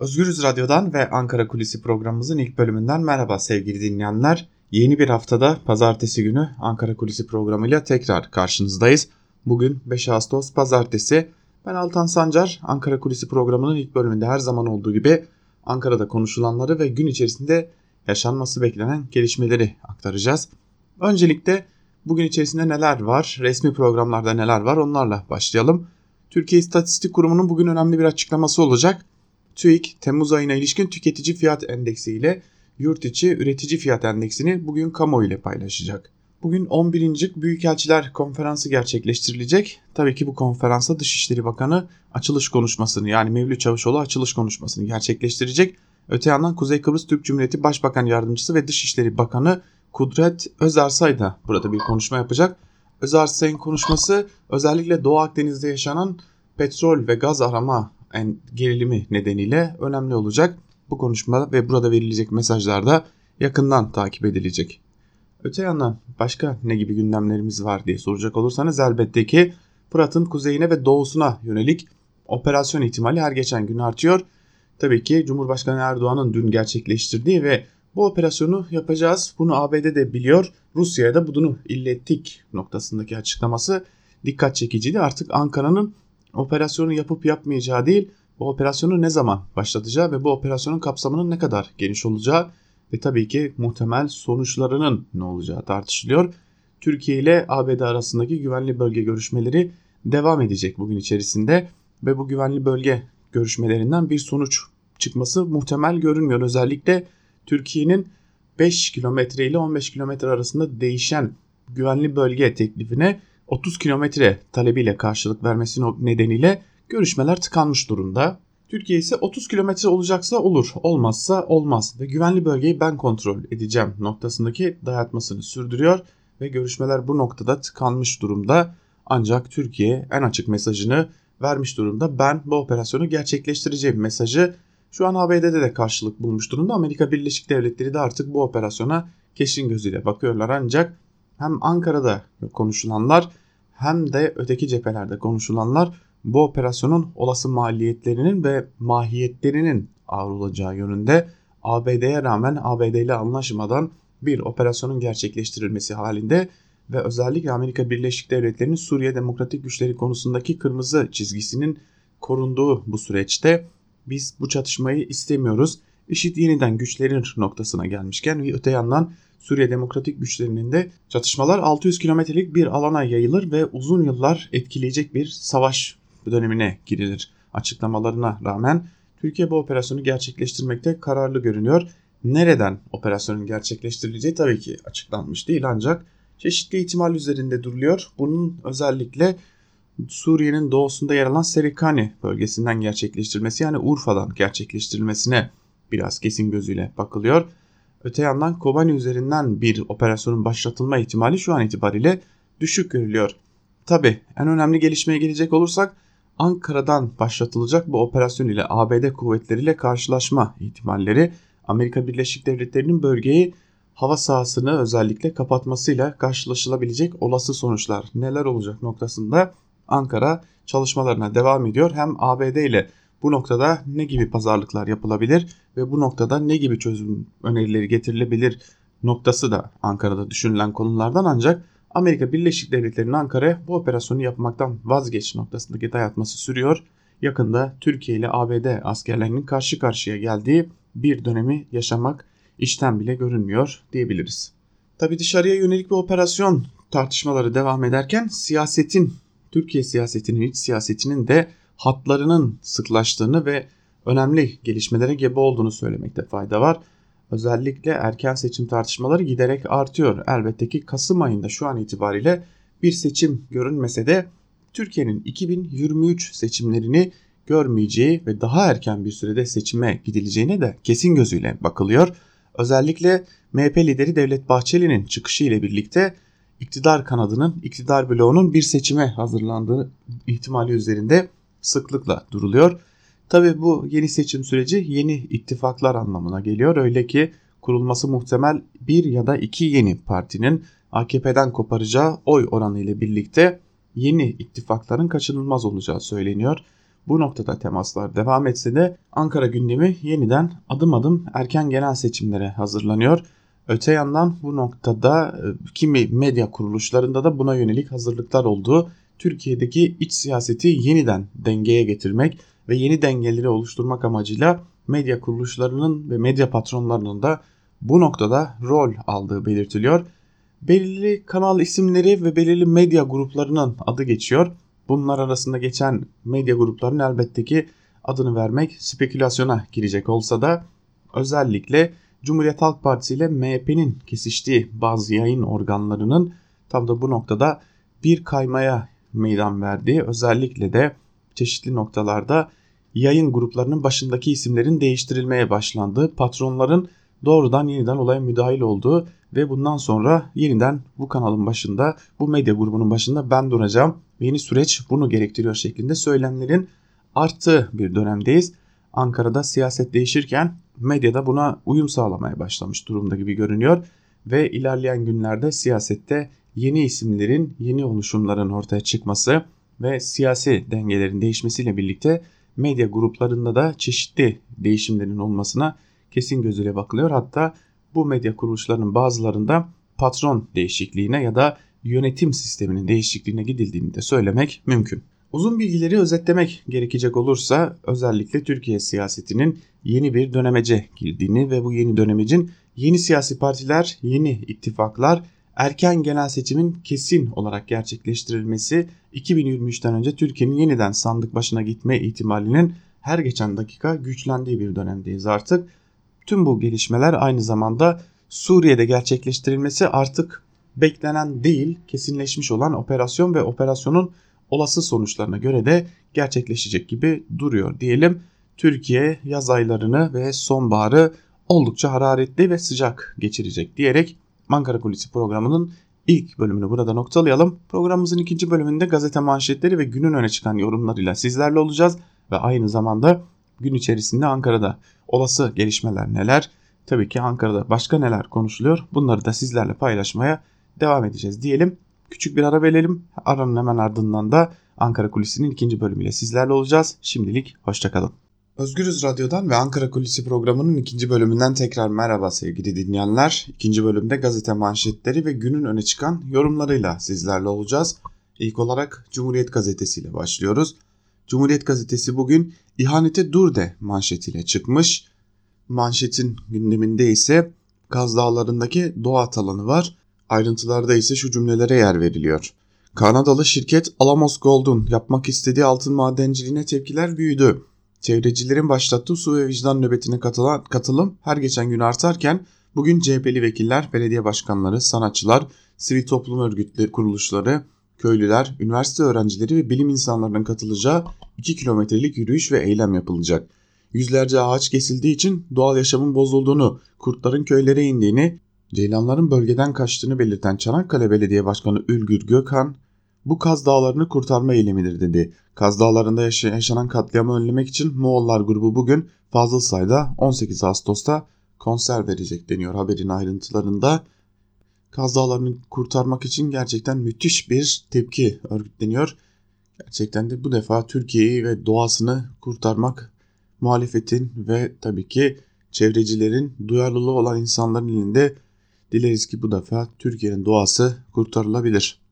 Özgürüz Radyo'dan ve Ankara Kulisi programımızın ilk bölümünden merhaba sevgili dinleyenler. Yeni bir haftada pazartesi günü Ankara Kulisi programıyla tekrar karşınızdayız. Bugün 5 Ağustos pazartesi. Ben Altan Sancar, Ankara Kulisi programının ilk bölümünde her zaman olduğu gibi Ankara'da konuşulanları ve gün içerisinde yaşanması beklenen gelişmeleri aktaracağız. Öncelikle bugün içerisinde neler var, resmi programlarda neler var onlarla başlayalım. Türkiye İstatistik Kurumu'nun bugün önemli bir açıklaması olacak. TÜİK Temmuz ayına ilişkin tüketici fiyat endeksi ile yurt içi üretici fiyat endeksini bugün kamuoyu ile paylaşacak. Bugün 11. Büyükelçiler Konferansı gerçekleştirilecek. Tabii ki bu konferansa Dışişleri Bakanı açılış konuşmasını yani Mevlüt Çavuşoğlu açılış konuşmasını gerçekleştirecek. Öte yandan Kuzey Kıbrıs Türk Cumhuriyeti Başbakan Yardımcısı ve Dışişleri Bakanı Kudret Özarsay da burada bir konuşma yapacak. Özarsay'ın konuşması özellikle Doğu Akdeniz'de yaşanan petrol ve gaz arama gerilimi nedeniyle önemli olacak. Bu konuşma ve burada verilecek mesajlar da yakından takip edilecek. Öte yandan başka ne gibi gündemlerimiz var diye soracak olursanız elbette ki Fırat'ın kuzeyine ve doğusuna yönelik operasyon ihtimali her geçen gün artıyor. Tabii ki Cumhurbaşkanı Erdoğan'ın dün gerçekleştirdiği ve bu operasyonu yapacağız. Bunu ABD de biliyor. Rusya'ya da bunu illettik noktasındaki açıklaması dikkat çekiciydi. Artık Ankara'nın operasyonu yapıp yapmayacağı değil, bu operasyonu ne zaman başlatacağı ve bu operasyonun kapsamının ne kadar geniş olacağı ve tabii ki muhtemel sonuçlarının ne olacağı tartışılıyor. Türkiye ile ABD arasındaki güvenli bölge görüşmeleri devam edecek bugün içerisinde ve bu güvenli bölge görüşmelerinden bir sonuç çıkması muhtemel görünmüyor. Özellikle Türkiye'nin 5 kilometre ile 15 kilometre arasında değişen güvenli bölge teklifine 30 kilometre talebiyle karşılık vermesi nedeniyle görüşmeler tıkanmış durumda. Türkiye ise 30 kilometre olacaksa olur, olmazsa olmaz ve güvenli bölgeyi ben kontrol edeceğim noktasındaki dayatmasını sürdürüyor ve görüşmeler bu noktada tıkanmış durumda. Ancak Türkiye en açık mesajını vermiş durumda. Ben bu operasyonu gerçekleştireceğim mesajı şu an ABD'de de karşılık bulmuş durumda. Amerika Birleşik Devletleri de artık bu operasyona kesin gözüyle bakıyorlar ancak hem Ankara'da konuşulanlar hem de öteki cephelerde konuşulanlar bu operasyonun olası maliyetlerinin ve mahiyetlerinin ağır olacağı yönünde ABD'ye rağmen ABD ile anlaşmadan bir operasyonun gerçekleştirilmesi halinde ve özellikle Amerika Birleşik Devletleri'nin Suriye Demokratik Güçleri konusundaki kırmızı çizgisinin korunduğu bu süreçte biz bu çatışmayı istemiyoruz. IŞİD yeniden güçlerin noktasına gelmişken ve öte yandan Suriye Demokratik Güçlerinin de çatışmalar 600 kilometrelik bir alana yayılır ve uzun yıllar etkileyecek bir savaş dönemine girilir. Açıklamalarına rağmen Türkiye bu operasyonu gerçekleştirmekte kararlı görünüyor. Nereden operasyonun gerçekleştirileceği tabii ki açıklanmış değil ancak çeşitli ihtimal üzerinde duruluyor. Bunun özellikle Suriye'nin doğusunda yer alan Serikani bölgesinden gerçekleştirilmesi yani Urfa'dan gerçekleştirilmesine biraz kesin gözüyle bakılıyor. Öte yandan Kobani üzerinden bir operasyonun başlatılma ihtimali şu an itibariyle düşük görülüyor. Tabi en önemli gelişmeye gelecek olursak Ankara'dan başlatılacak bu operasyon ile ABD kuvvetleriyle karşılaşma ihtimalleri Amerika Birleşik Devletleri'nin bölgeyi hava sahasını özellikle kapatmasıyla karşılaşılabilecek olası sonuçlar neler olacak noktasında Ankara çalışmalarına devam ediyor. Hem ABD ile bu noktada ne gibi pazarlıklar yapılabilir ve bu noktada ne gibi çözüm önerileri getirilebilir noktası da Ankara'da düşünülen konulardan ancak Amerika Birleşik Devletleri'nin Ankara'ya bu operasyonu yapmaktan vazgeç noktasındaki dayatması sürüyor. Yakında Türkiye ile ABD askerlerinin karşı karşıya geldiği bir dönemi yaşamak işten bile görünmüyor diyebiliriz. Tabi dışarıya yönelik bir operasyon tartışmaları devam ederken siyasetin, Türkiye siyasetinin, iç siyasetinin de hatlarının sıklaştığını ve önemli gelişmelere gebe olduğunu söylemekte fayda var. Özellikle erken seçim tartışmaları giderek artıyor. Elbette ki Kasım ayında şu an itibariyle bir seçim görünmese de Türkiye'nin 2023 seçimlerini görmeyeceği ve daha erken bir sürede seçime gidileceğine de kesin gözüyle bakılıyor. Özellikle MHP lideri Devlet Bahçeli'nin çıkışı ile birlikte iktidar kanadının, iktidar bloğunun bir seçime hazırlandığı ihtimali üzerinde sıklıkla duruluyor. Tabi bu yeni seçim süreci yeni ittifaklar anlamına geliyor. Öyle ki kurulması muhtemel bir ya da iki yeni partinin AKP'den koparacağı oy oranı ile birlikte yeni ittifakların kaçınılmaz olacağı söyleniyor. Bu noktada temaslar devam etse de Ankara gündemi yeniden adım adım erken genel seçimlere hazırlanıyor. Öte yandan bu noktada e, kimi medya kuruluşlarında da buna yönelik hazırlıklar olduğu Türkiye'deki iç siyaseti yeniden dengeye getirmek ve yeni dengeleri oluşturmak amacıyla medya kuruluşlarının ve medya patronlarının da bu noktada rol aldığı belirtiliyor. Belirli kanal isimleri ve belirli medya gruplarının adı geçiyor. Bunlar arasında geçen medya gruplarının elbette ki adını vermek spekülasyona girecek olsa da özellikle Cumhuriyet Halk Partisi ile MHP'nin kesiştiği bazı yayın organlarının tam da bu noktada bir kaymaya meydan verdiği özellikle de çeşitli noktalarda yayın gruplarının başındaki isimlerin değiştirilmeye başlandığı, patronların doğrudan yeniden olaya müdahil olduğu ve bundan sonra yeniden bu kanalın başında, bu medya grubunun başında ben duracağım. Yeni süreç bunu gerektiriyor şeklinde söylemlerin arttığı bir dönemdeyiz. Ankara'da siyaset değişirken medyada buna uyum sağlamaya başlamış durumda gibi görünüyor ve ilerleyen günlerde siyasette yeni isimlerin, yeni oluşumların ortaya çıkması ve siyasi dengelerin değişmesiyle birlikte medya gruplarında da çeşitli değişimlerin olmasına kesin gözüyle bakılıyor. Hatta bu medya kuruluşlarının bazılarında patron değişikliğine ya da yönetim sisteminin değişikliğine gidildiğini de söylemek mümkün. Uzun bilgileri özetlemek gerekecek olursa özellikle Türkiye siyasetinin yeni bir dönemece girdiğini ve bu yeni dönemecin yeni siyasi partiler, yeni ittifaklar, erken genel seçimin kesin olarak gerçekleştirilmesi 2023'ten önce Türkiye'nin yeniden sandık başına gitme ihtimalinin her geçen dakika güçlendiği bir dönemdeyiz artık. Tüm bu gelişmeler aynı zamanda Suriye'de gerçekleştirilmesi artık beklenen değil, kesinleşmiş olan operasyon ve operasyonun olası sonuçlarına göre de gerçekleşecek gibi duruyor diyelim. Türkiye yaz aylarını ve sonbaharı oldukça hararetli ve sıcak geçirecek diyerek Ankara Kulisi programının ilk bölümünü burada noktalayalım. Programımızın ikinci bölümünde gazete manşetleri ve günün öne çıkan yorumlarıyla sizlerle olacağız ve aynı zamanda gün içerisinde Ankara'da olası gelişmeler neler? Tabii ki Ankara'da başka neler konuşuluyor? Bunları da sizlerle paylaşmaya devam edeceğiz diyelim. Küçük bir ara verelim. Aranın hemen ardından da Ankara Kulisi'nin ikinci bölümüyle sizlerle olacağız. Şimdilik hoşçakalın. Özgürüz Radyo'dan ve Ankara Kulisi programının ikinci bölümünden tekrar merhaba sevgili dinleyenler. İkinci bölümde gazete manşetleri ve günün öne çıkan yorumlarıyla sizlerle olacağız. İlk olarak Cumhuriyet Gazetesi ile başlıyoruz. Cumhuriyet Gazetesi bugün ihanete dur de manşetiyle çıkmış. Manşetin gündeminde ise Kaz Dağları'ndaki doğa alanı var. Ayrıntılarda ise şu cümlelere yer veriliyor. Kanadalı şirket Alamos Gold'un yapmak istediği altın madenciliğine tepkiler büyüdü. Çevrecilerin başlattığı su ve vicdan nöbetine katılan, katılım her geçen gün artarken bugün CHP'li vekiller, belediye başkanları, sanatçılar, sivil toplum örgütleri kuruluşları, köylüler, üniversite öğrencileri ve bilim insanlarının katılacağı 2 kilometrelik yürüyüş ve eylem yapılacak. Yüzlerce ağaç kesildiği için doğal yaşamın bozulduğunu, kurtların köylere indiğini, ceylanların bölgeden kaçtığını belirten Çanakkale Belediye Başkanı Ülgür Gökhan, bu Kaz Dağları'nı kurtarma eylemidir dedi. Kaz Dağları'nda yaşanan katliamı önlemek için Moğollar grubu bugün fazla sayıda 18 Ağustos'ta konser verecek deniyor haberin ayrıntılarında. Kaz Dağları'nı kurtarmak için gerçekten müthiş bir tepki örgütleniyor. Gerçekten de bu defa Türkiye'yi ve doğasını kurtarmak muhalefetin ve tabii ki çevrecilerin duyarlılığı olan insanların elinde dileriz ki bu defa Türkiye'nin doğası kurtarılabilir.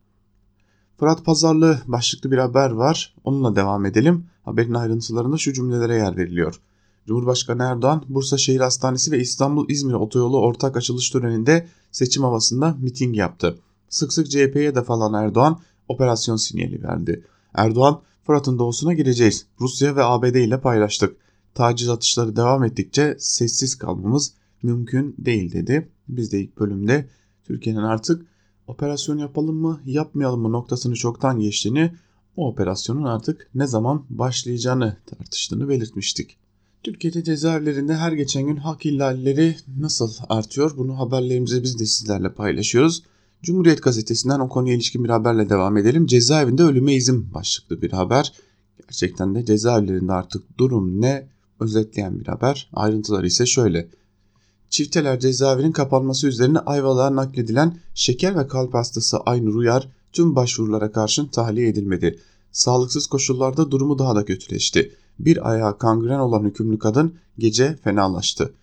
Fırat Pazarlı başlıklı bir haber var. Onunla devam edelim. Haberin ayrıntılarında şu cümlelere yer veriliyor. Cumhurbaşkanı Erdoğan, Bursa Şehir Hastanesi ve İstanbul-İzmir Otoyolu ortak açılış töreninde seçim havasında miting yaptı. Sık sık CHP'ye de falan Erdoğan operasyon sinyali verdi. Erdoğan, Fırat'ın doğusuna gireceğiz. Rusya ve ABD ile paylaştık. Taciz atışları devam ettikçe sessiz kalmamız mümkün değil dedi. Biz de ilk bölümde Türkiye'nin artık operasyon yapalım mı yapmayalım mı noktasını çoktan geçtiğini o operasyonun artık ne zaman başlayacağını tartıştığını belirtmiştik. Türkiye'de cezaevlerinde her geçen gün hak ihlalleri nasıl artıyor bunu haberlerimizi biz de sizlerle paylaşıyoruz. Cumhuriyet gazetesinden o konuya ilişkin bir haberle devam edelim. Cezaevinde ölüme izin başlıklı bir haber. Gerçekten de cezaevlerinde artık durum ne özetleyen bir haber. Ayrıntıları ise şöyle. Çifteler cezaevinin kapanması üzerine Ayvalık'a nakledilen şeker ve kalp hastası Aynur Uyar tüm başvurulara karşın tahliye edilmedi. Sağlıksız koşullarda durumu daha da kötüleşti. Bir ayağı kangren olan hükümlü kadın gece fenalaştı.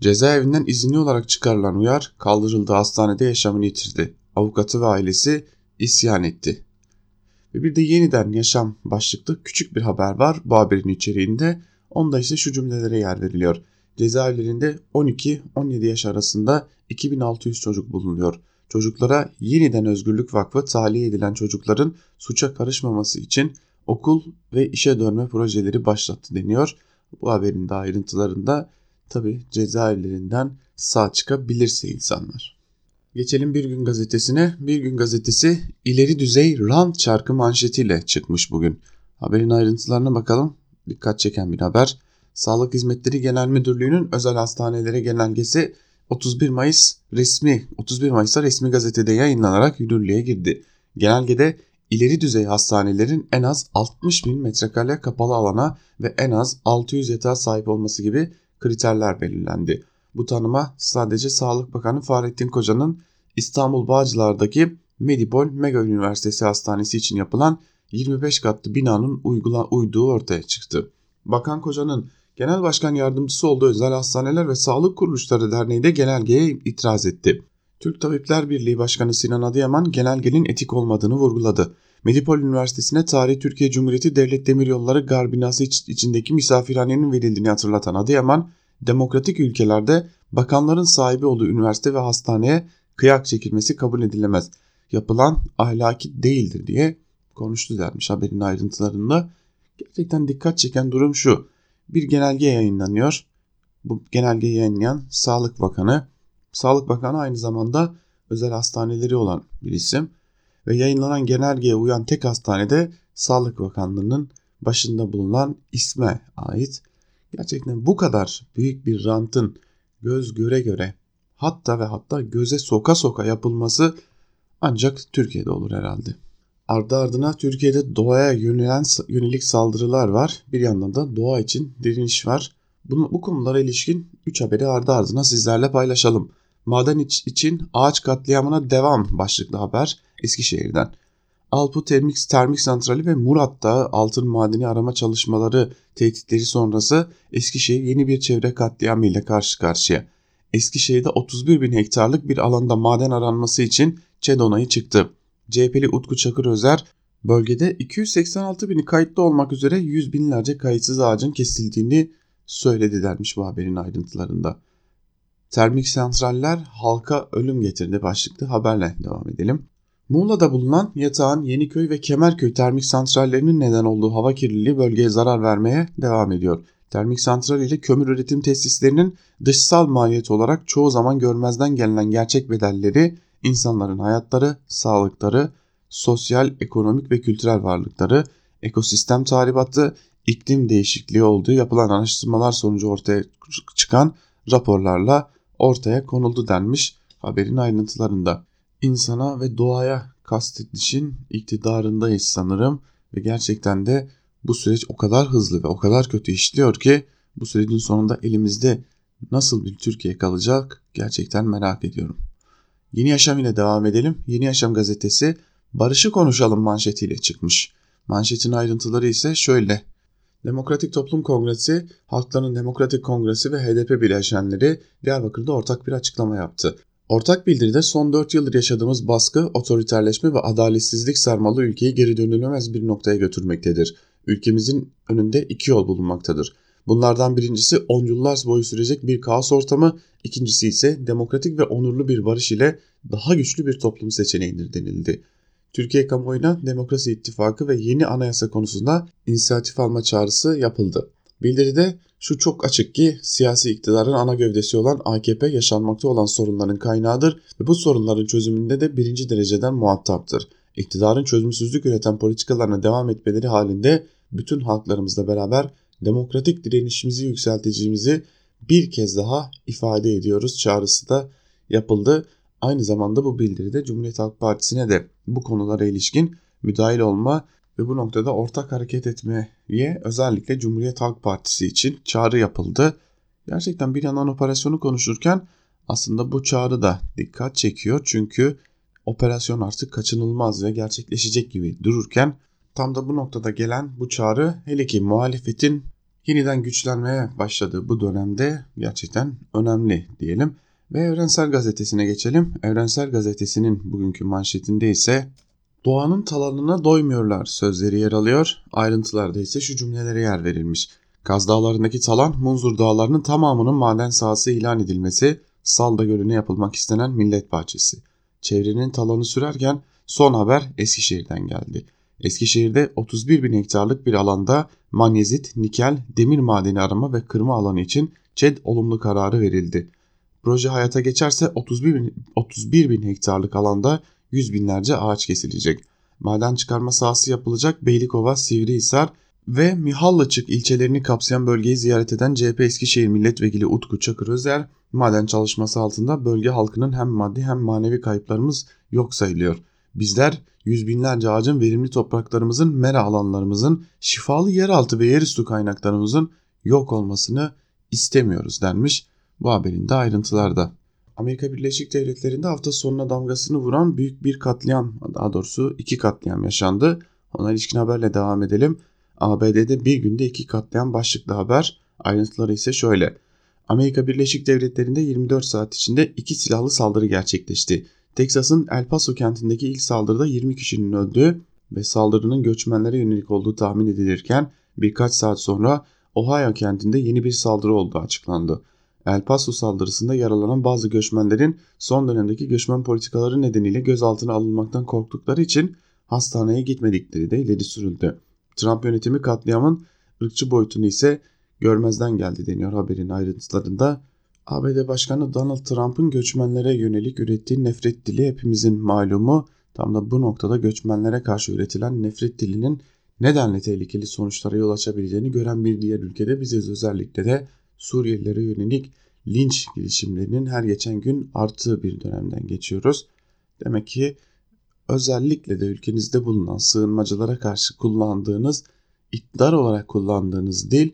Cezaevinden izinli olarak çıkarılan Uyar kaldırıldığı hastanede yaşamını yitirdi. Avukatı ve ailesi isyan etti. Ve bir de yeniden yaşam başlıklı küçük bir haber var bu haberin içeriğinde. Onda ise şu cümlelere yer veriliyor. Cezaevlerinde 12-17 yaş arasında 2600 çocuk bulunuyor. Çocuklara yeniden Özgürlük Vakfı tahliye edilen çocukların suça karışmaması için okul ve işe dönme projeleri başlattı deniyor. Bu haberin de ayrıntılarında tabi cezaevlerinden sağ çıkabilirse insanlar. Geçelim Bir Gün Gazetesi'ne. Bir Gün Gazetesi ileri düzey rant çarkı manşetiyle çıkmış bugün. Haberin ayrıntılarına bakalım. Dikkat çeken bir haber. Sağlık Hizmetleri Genel Müdürlüğü'nün özel hastanelere genelgesi 31 Mayıs resmi 31 Mayıs'ta resmi gazetede yayınlanarak yürürlüğe girdi. Genelgede ileri düzey hastanelerin en az 60 bin metrekare kapalı alana ve en az 600 yatağa sahip olması gibi kriterler belirlendi. Bu tanıma sadece Sağlık Bakanı Fahrettin Koca'nın İstanbul Bağcılar'daki Medipol Mega Üniversitesi Hastanesi için yapılan 25 katlı binanın uygula, uyduğu ortaya çıktı. Bakan Koca'nın Genel Başkan Yardımcısı olduğu Özel Hastaneler ve Sağlık Kuruluşları Derneği de genelgeye itiraz etti. Türk Tabipler Birliği Başkanı Sinan Adıyaman genelgenin etik olmadığını vurguladı. Medipol Üniversitesi'ne Tarihi Türkiye Cumhuriyeti Devlet Demiryolları gar binası içindeki misafirhanenin verildiğini hatırlatan Adıyaman, demokratik ülkelerde bakanların sahibi olduğu üniversite ve hastaneye kıyak çekilmesi kabul edilemez. Yapılan ahlaki değildir diye konuştu dermiş haberin ayrıntılarında. Gerçekten dikkat çeken durum şu. Bir genelge yayınlanıyor. Bu genelgeyi yayınlayan Sağlık Bakanı. Sağlık Bakanı aynı zamanda özel hastaneleri olan bir isim. Ve yayınlanan genelgeye uyan tek hastanede Sağlık Bakanlığı'nın başında bulunan isme ait. Gerçekten bu kadar büyük bir rantın göz göre göre hatta ve hatta göze soka soka yapılması ancak Türkiye'de olur herhalde. Ardı ardına Türkiye'de doğaya yönelen, yönelik saldırılar var. Bir yandan da doğa için direniş var. Bunu, bu konulara ilişkin 3 haberi ardı ardına sizlerle paylaşalım. Maden iç, için ağaç katliamına devam başlıklı haber Eskişehir'den. Alpu Termik, Termik Santrali ve Murat Dağı altın madeni arama çalışmaları tehditleri sonrası Eskişehir yeni bir çevre katliamı ile karşı karşıya. Eskişehir'de 31 bin hektarlık bir alanda maden aranması için ÇED onayı çıktı. CHP'li Utku Çakır Özer bölgede 286 bini kayıtlı olmak üzere yüz binlerce kayıtsız ağacın kesildiğini söyledi dermiş bu haberin ayrıntılarında. Termik santraller halka ölüm getirdi başlıklı haberle devam edelim. Muğla'da bulunan Yatağan, Yeniköy ve Kemerköy termik santrallerinin neden olduğu hava kirliliği bölgeye zarar vermeye devam ediyor. Termik santral ile kömür üretim tesislerinin dışsal maliyet olarak çoğu zaman görmezden gelinen gerçek bedelleri insanların hayatları, sağlıkları, sosyal, ekonomik ve kültürel varlıkları, ekosistem tahribatı, iklim değişikliği olduğu yapılan araştırmalar sonucu ortaya çıkan raporlarla ortaya konuldu denmiş haberin ayrıntılarında. İnsana ve doğaya kastedişin iktidarındayız sanırım ve gerçekten de bu süreç o kadar hızlı ve o kadar kötü işliyor ki bu sürecin sonunda elimizde nasıl bir Türkiye kalacak gerçekten merak ediyorum. Yeni Yaşam ile devam edelim. Yeni Yaşam gazetesi Barışı konuşalım manşetiyle çıkmış. Manşetin ayrıntıları ise şöyle. Demokratik Toplum Kongresi, Halkların Demokratik Kongresi ve HDP bileşenleri Diyarbakır'da ortak bir açıklama yaptı. Ortak bildiride son 4 yıldır yaşadığımız baskı, otoriterleşme ve adaletsizlik sarmalı ülkeyi geri dönülemez bir noktaya götürmektedir. Ülkemizin önünde iki yol bulunmaktadır. Bunlardan birincisi on yıllar boyu sürecek bir kaos ortamı, ikincisi ise demokratik ve onurlu bir barış ile daha güçlü bir toplum seçeneğidir denildi. Türkiye kamuoyuna Demokrasi İttifakı ve yeni anayasa konusunda inisiyatif alma çağrısı yapıldı. Bildiride şu çok açık ki siyasi iktidarın ana gövdesi olan AKP yaşanmakta olan sorunların kaynağıdır ve bu sorunların çözümünde de birinci dereceden muhataptır. İktidarın çözümsüzlük üreten politikalarına devam etmeleri halinde bütün halklarımızla beraber demokratik direnişimizi yükselteceğimizi bir kez daha ifade ediyoruz çağrısı da yapıldı. Aynı zamanda bu bildiride Cumhuriyet Halk Partisi'ne de bu konulara ilişkin müdahil olma ve bu noktada ortak hareket etmeye özellikle Cumhuriyet Halk Partisi için çağrı yapıldı. Gerçekten bir yandan operasyonu konuşurken aslında bu çağrı da dikkat çekiyor. Çünkü operasyon artık kaçınılmaz ve gerçekleşecek gibi dururken Tam da bu noktada gelen bu çağrı hele ki muhalefetin yeniden güçlenmeye başladığı bu dönemde gerçekten önemli diyelim. Ve Evrensel Gazetesi'ne geçelim. Evrensel Gazetesi'nin bugünkü manşetinde ise Doğanın talanına doymuyorlar sözleri yer alıyor. Ayrıntılarda ise şu cümlelere yer verilmiş. Kaz Dağları'ndaki talan Munzur Dağları'nın tamamının maden sahası ilan edilmesi, Salda Gölü'ne yapılmak istenen millet bahçesi. Çevrenin talanı sürerken son haber Eskişehir'den geldi. Eskişehir'de 31 bin hektarlık bir alanda manyezit, nikel, demir madeni arama ve kırma alanı için ÇED olumlu kararı verildi. Proje hayata geçerse 31 bin, 31 bin hektarlık alanda yüz binlerce ağaç kesilecek. Maden çıkarma sahası yapılacak Beylikova, Sivrihisar ve Mihallıçık ilçelerini kapsayan bölgeyi ziyaret eden CHP Eskişehir Milletvekili Utku Çakır Özer, maden çalışması altında bölge halkının hem maddi hem manevi kayıplarımız yok sayılıyor. Bizler yüz binlerce ağacın verimli topraklarımızın, mera alanlarımızın, şifalı yeraltı ve yerüstü kaynaklarımızın yok olmasını istemiyoruz denmiş. Bu haberin de ayrıntılarda. Amerika Birleşik Devletleri'nde hafta sonuna damgasını vuran büyük bir katliam, daha doğrusu iki katliam yaşandı. Ona ilişkin haberle devam edelim. ABD'de bir günde iki katliam başlıklı haber. Ayrıntıları ise şöyle. Amerika Birleşik Devletleri'nde 24 saat içinde iki silahlı saldırı gerçekleşti. Teksas'ın El Paso kentindeki ilk saldırıda 20 kişinin öldüğü ve saldırının göçmenlere yönelik olduğu tahmin edilirken birkaç saat sonra Ohio kentinde yeni bir saldırı olduğu açıklandı. El Paso saldırısında yaralanan bazı göçmenlerin son dönemdeki göçmen politikaları nedeniyle gözaltına alınmaktan korktukları için hastaneye gitmedikleri de ileri sürüldü. Trump yönetimi katliamın ırkçı boyutunu ise görmezden geldi deniyor haberin ayrıntılarında. ABD Başkanı Donald Trump'ın göçmenlere yönelik ürettiği nefret dili hepimizin malumu. Tam da bu noktada göçmenlere karşı üretilen nefret dilinin nedenle tehlikeli sonuçlara yol açabileceğini gören bir diğer ülkede biziz özellikle de Suriyelilere yönelik linç girişimlerinin her geçen gün arttığı bir dönemden geçiyoruz. Demek ki özellikle de ülkenizde bulunan sığınmacılara karşı kullandığınız, iktidar olarak kullandığınız dil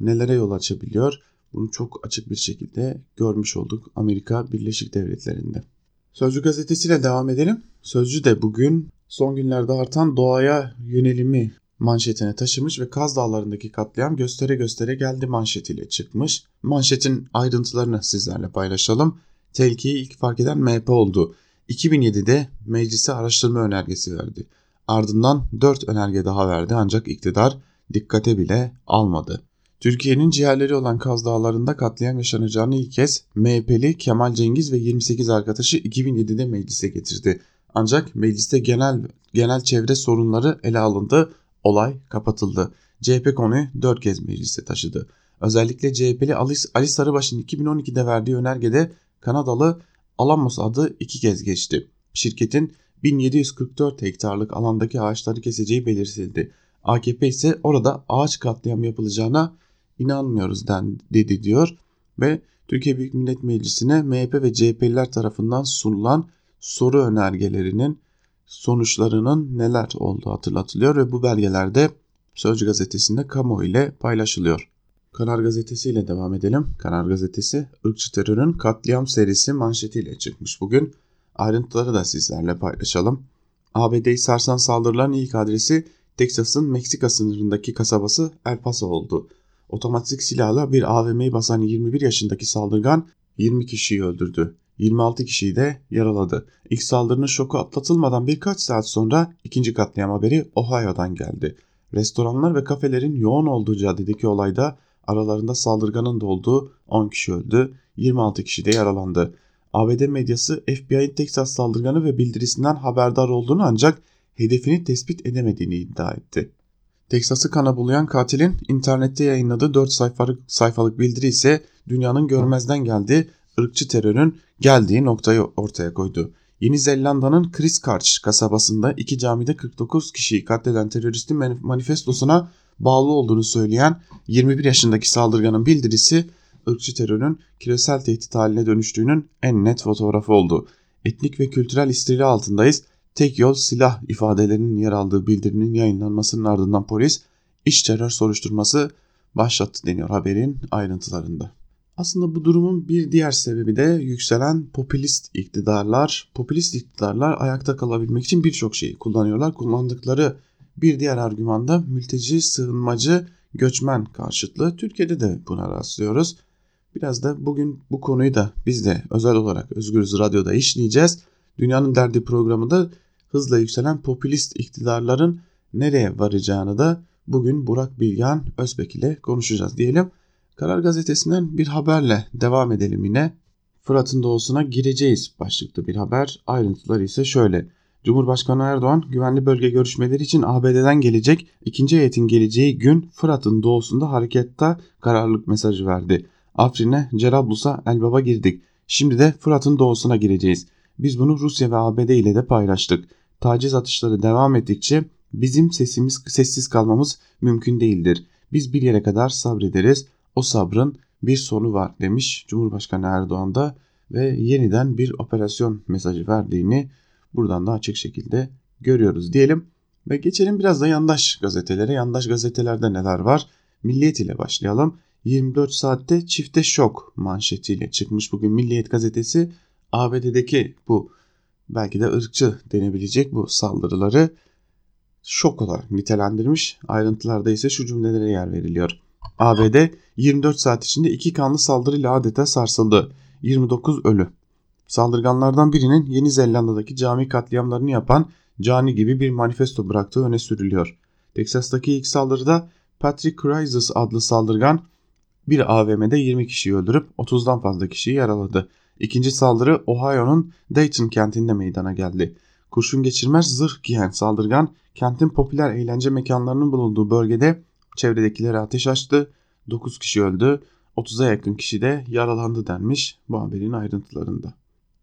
nelere yol açabiliyor? Bunu çok açık bir şekilde görmüş olduk Amerika Birleşik Devletleri'nde. Sözcü gazetesiyle devam edelim. Sözcü de bugün son günlerde artan doğaya yönelimi manşetine taşımış ve Kaz Dağları'ndaki katliam göstere göstere geldi manşetiyle çıkmış. Manşetin ayrıntılarını sizlerle paylaşalım. Tehlikeyi ilk fark eden MHP oldu. 2007'de meclise araştırma önergesi verdi. Ardından 4 önerge daha verdi ancak iktidar dikkate bile almadı. Türkiye'nin ciğerleri olan Kaz Dağları'nda katliam yaşanacağını ilk kez MHP'li Kemal Cengiz ve 28 arkadaşı 2007'de meclise getirdi. Ancak mecliste genel genel çevre sorunları ele alındı olay kapatıldı. CHP konuyu 4 kez meclise taşıdı. Özellikle CHP'li Ali, Ali Sarıbaş'ın 2012'de verdiği önergede Kanadalı Alamos adı iki kez geçti. Şirketin 1744 hektarlık alandaki ağaçları keseceği belirtildi. AKP ise orada ağaç katliam yapılacağına inanmıyoruz den, dedi diyor ve Türkiye Büyük Millet Meclisi'ne MHP ve CHP'liler tarafından sunulan soru önergelerinin sonuçlarının neler olduğu hatırlatılıyor ve bu belgelerde Sözcü gazetesinde kamu ile paylaşılıyor. Karar Gazetesi ile devam edelim. Karar Gazetesi ırkçı terörün katliam serisi manşetiyle çıkmış bugün. Ayrıntıları da sizlerle paylaşalım. ABD'yi sarsan saldırıların ilk adresi Teksas'ın Meksika sınırındaki kasabası El Paso oldu. Otomatik silahla bir AVM'yi basan 21 yaşındaki saldırgan 20 kişiyi öldürdü. 26 kişiyi de yaraladı. İlk saldırının şoku atlatılmadan birkaç saat sonra ikinci katliam haberi Ohio'dan geldi. Restoranlar ve kafelerin yoğun olduğu caddedeki olayda aralarında saldırganın da olduğu 10 kişi öldü, 26 kişi de yaralandı. ABD medyası FBI'nin Texas saldırganı ve bildirisinden haberdar olduğunu ancak hedefini tespit edemediğini iddia etti. Teksas'ı kana bulayan katilin internette yayınladığı 4 sayfalık, sayfalık bildiri ise dünyanın görmezden geldiği ırkçı terörün geldiği noktayı ortaya koydu. Yeni Zelanda'nın Christchurch kasabasında iki camide 49 kişiyi katleden teröristin manifestosuna bağlı olduğunu söyleyen 21 yaşındaki saldırganın bildirisi ırkçı terörün küresel tehdit haline dönüştüğünün en net fotoğrafı oldu. Etnik ve kültürel istila altındayız. Tek yol silah ifadelerinin yer aldığı bildirinin yayınlanmasının ardından polis iş terör soruşturması başlattı deniyor haberin ayrıntılarında. Aslında bu durumun bir diğer sebebi de yükselen popülist iktidarlar. Popülist iktidarlar ayakta kalabilmek için birçok şeyi kullanıyorlar. Kullandıkları Bir diğer argüman da mülteci, sığınmacı, göçmen karşıtlığı. Türkiye'de de buna rastlıyoruz. Biraz da bugün bu konuyu da biz de özel olarak Özgürüz Radyo'da işleyeceğiz. Dünyanın Derdi programında hızla yükselen popülist iktidarların nereye varacağını da bugün Burak Bilgehan Özbek ile konuşacağız diyelim. Karar Gazetesi'nden bir haberle devam edelim yine. Fırat'ın doğusuna gireceğiz başlıklı bir haber. Ayrıntıları ise şöyle. Cumhurbaşkanı Erdoğan güvenli bölge görüşmeleri için ABD'den gelecek ikinci heyetin geleceği gün Fırat'ın doğusunda harekette kararlılık mesajı verdi. Afrin'e, Cerablus'a, Elbab'a girdik. Şimdi de Fırat'ın doğusuna gireceğiz. Biz bunu Rusya ve ABD ile de paylaştık. Taciz atışları devam ettikçe bizim sesimiz sessiz kalmamız mümkün değildir. Biz bir yere kadar sabrederiz. O sabrın bir sonu var demiş Cumhurbaşkanı Erdoğan da ve yeniden bir operasyon mesajı verdiğini buradan da açık şekilde görüyoruz diyelim. Ve geçelim biraz da yandaş gazetelere. Yandaş gazetelerde neler var? Milliyet ile başlayalım. 24 saatte çifte şok manşetiyle çıkmış bugün Milliyet gazetesi ABD'deki bu belki de ırkçı denebilecek bu saldırıları şok olarak nitelendirmiş. Ayrıntılarda ise şu cümlelere yer veriliyor. ABD 24 saat içinde iki kanlı saldırıyla adeta sarsıldı. 29 ölü. Saldırganlardan birinin Yeni Zelanda'daki cami katliamlarını yapan cani gibi bir manifesto bıraktığı öne sürülüyor. Teksas'taki ilk saldırıda Patrick Crisis adlı saldırgan bir AVM'de 20 kişiyi öldürüp 30'dan fazla kişiyi yaraladı. İkinci saldırı Ohio'nun Dayton kentinde meydana geldi. Kurşun geçirmez zırh giyen saldırgan kentin popüler eğlence mekanlarının bulunduğu bölgede çevredekilere ateş açtı. 9 kişi öldü, 30'a yakın kişi de yaralandı denmiş bu haberin ayrıntılarında.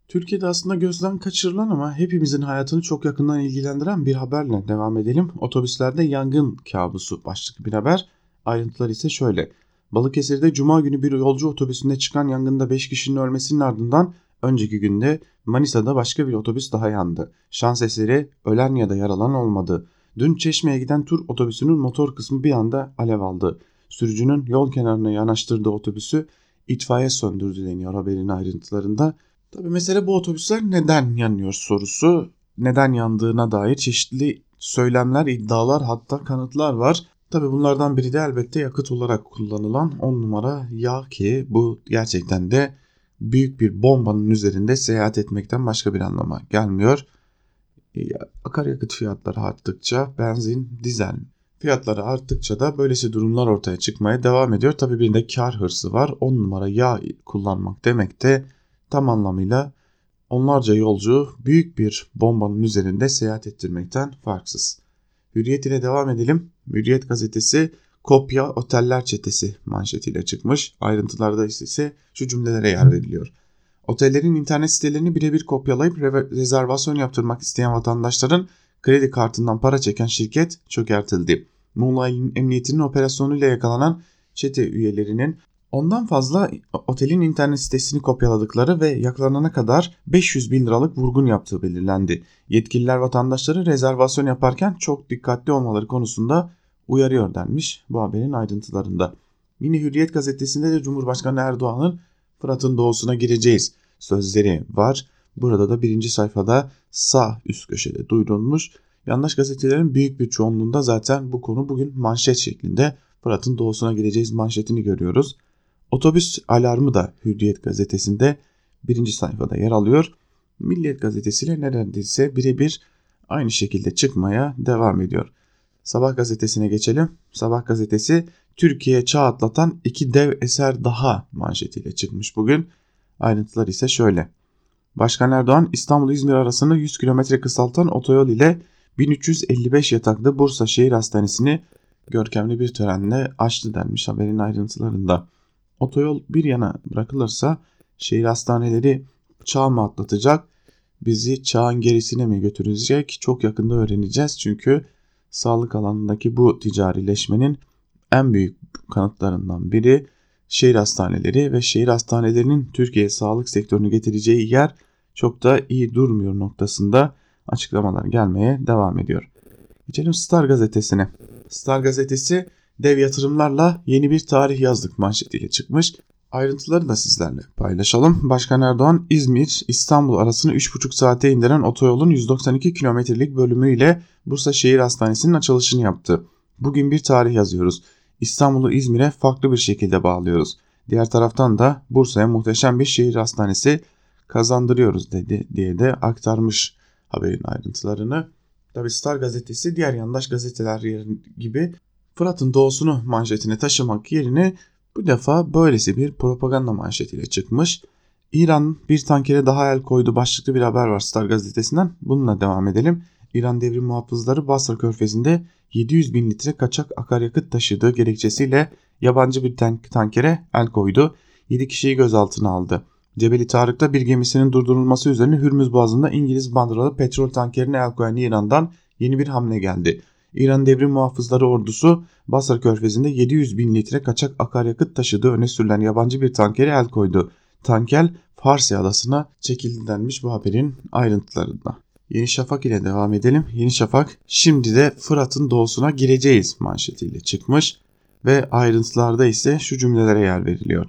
Türkiye'de aslında gözden kaçırılan ama hepimizin hayatını çok yakından ilgilendiren bir haberle devam edelim. Otobüslerde yangın kabusu başlıklı bir haber. Ayrıntılar ise şöyle. Balıkesir'de cuma günü bir yolcu otobüsünde çıkan yangında 5 kişinin ölmesinin ardından önceki günde Manisa'da başka bir otobüs daha yandı. Şans eseri ölen ya da yaralan olmadı. Dün Çeşme'ye giden tur otobüsünün motor kısmı bir anda alev aldı. Sürücünün yol kenarına yanaştırdığı otobüsü itfaiye söndürdü deniyor haberin ayrıntılarında. Tabi mesele bu otobüsler neden yanıyor sorusu. Neden yandığına dair çeşitli söylemler, iddialar hatta kanıtlar var. Tabi bunlardan biri de elbette yakıt olarak kullanılan 10 numara yağ ki bu gerçekten de büyük bir bombanın üzerinde seyahat etmekten başka bir anlama gelmiyor. Akaryakıt fiyatları arttıkça benzin, dizel fiyatları arttıkça da böylesi durumlar ortaya çıkmaya devam ediyor. Tabi bir de kar hırsı var. 10 numara yağ kullanmak demek de tam anlamıyla onlarca yolcu büyük bir bombanın üzerinde seyahat ettirmekten farksız. Hürriyet ile devam edelim. Hürriyet gazetesi kopya oteller çetesi manşetiyle çıkmış. Ayrıntılarda ise şu cümlelere yer veriliyor. Otellerin internet sitelerini birebir kopyalayıp rezervasyon yaptırmak isteyen vatandaşların kredi kartından para çeken şirket çökertildi. Muğla Emniyeti'nin operasyonuyla yakalanan çete üyelerinin ondan fazla otelin internet sitesini kopyaladıkları ve yakalanana kadar 500 bin liralık vurgun yaptığı belirlendi. Yetkililer vatandaşları rezervasyon yaparken çok dikkatli olmaları konusunda uyarıyor denmiş bu haberin ayrıntılarında. Yine Hürriyet gazetesinde de Cumhurbaşkanı Erdoğan'ın Fırat'ın doğusuna gireceğiz sözleri var. Burada da birinci sayfada sağ üst köşede duyurulmuş. Yandaş gazetelerin büyük bir çoğunluğunda zaten bu konu bugün manşet şeklinde Fırat'ın doğusuna gireceğiz manşetini görüyoruz. Otobüs alarmı da Hürriyet gazetesinde birinci sayfada yer alıyor. Milliyet gazetesiyle neredeyse birebir aynı şekilde çıkmaya devam ediyor. Sabah gazetesine geçelim. Sabah gazetesi Türkiye çağ atlatan iki dev eser daha manşetiyle çıkmış bugün. Ayrıntılar ise şöyle. Başkan Erdoğan İstanbul-İzmir arasını 100 kilometre kısaltan otoyol ile 1355 yataklı Bursa Şehir Hastanesi'ni görkemli bir törenle açtı denmiş haberin ayrıntılarında. Otoyol bir yana bırakılırsa şehir hastaneleri çağ mı atlatacak, bizi çağın gerisine mi götürecek çok yakında öğreneceğiz. Çünkü sağlık alanındaki bu ticarileşmenin en büyük kanıtlarından biri şehir hastaneleri ve şehir hastanelerinin Türkiye sağlık sektörünü getireceği yer çok da iyi durmuyor noktasında açıklamalar gelmeye devam ediyor. Geçelim Star gazetesine. Star gazetesi dev yatırımlarla yeni bir tarih yazdık manşetiyle çıkmış. Ayrıntıları da sizlerle paylaşalım. Başkan Erdoğan İzmir İstanbul arasını 3,5 saate indiren otoyolun 192 kilometrelik bölümüyle Bursa Şehir Hastanesi'nin açılışını yaptı. Bugün bir tarih yazıyoruz. İstanbul'u İzmir'e farklı bir şekilde bağlıyoruz. Diğer taraftan da Bursa'ya muhteşem bir şehir hastanesi kazandırıyoruz dedi diye de aktarmış haberin ayrıntılarını. Tabi Star gazetesi diğer yandaş gazeteler gibi Fırat'ın doğusunu manşetine taşımak yerine bu defa böylesi bir propaganda manşetiyle çıkmış. İran bir tankere daha el koydu başlıklı bir haber var Star gazetesinden. Bununla devam edelim. İran devrim muhafızları Basra körfezinde 700 bin litre kaçak akaryakıt taşıdığı gerekçesiyle yabancı bir tank tankere el koydu. 7 kişiyi gözaltına aldı. Cebeli Tarık'ta bir gemisinin durdurulması üzerine Hürmüz Boğazı'nda İngiliz bandıralı petrol tankerine el koyan İran'dan yeni bir hamle geldi. İran Devrim Muhafızları Ordusu Basra Körfezi'nde 700 bin litre kaçak akaryakıt taşıdığı öne sürülen yabancı bir tankere el koydu. Tanker Farsi adasına çekildi denmiş bu haberin ayrıntılarında. Yeni Şafak ile devam edelim. Yeni Şafak şimdi de Fırat'ın doğusuna gireceğiz manşetiyle çıkmış ve ayrıntılarda ise şu cümlelere yer veriliyor.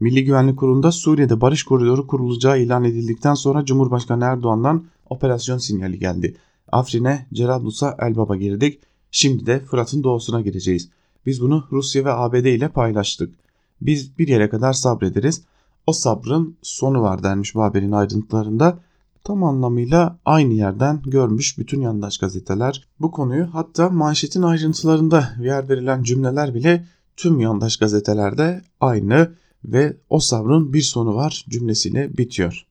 Milli Güvenlik Kurulu'nda Suriye'de barış koridoru kurulacağı ilan edildikten sonra Cumhurbaşkanı Erdoğan'dan operasyon sinyali geldi. Afrin'e, Cerablus'a, Elbap'a girdik. Şimdi de Fırat'ın doğusuna gireceğiz. Biz bunu Rusya ve ABD ile paylaştık. Biz bir yere kadar sabrederiz. O sabrın sonu var denmiş bu haberin ayrıntılarında. Tam anlamıyla aynı yerden görmüş bütün yandaş gazeteler bu konuyu hatta manşetin ayrıntılarında yer verilen cümleler bile tüm yandaş gazetelerde aynı ve o sabrın bir sonu var cümlesiyle bitiyor.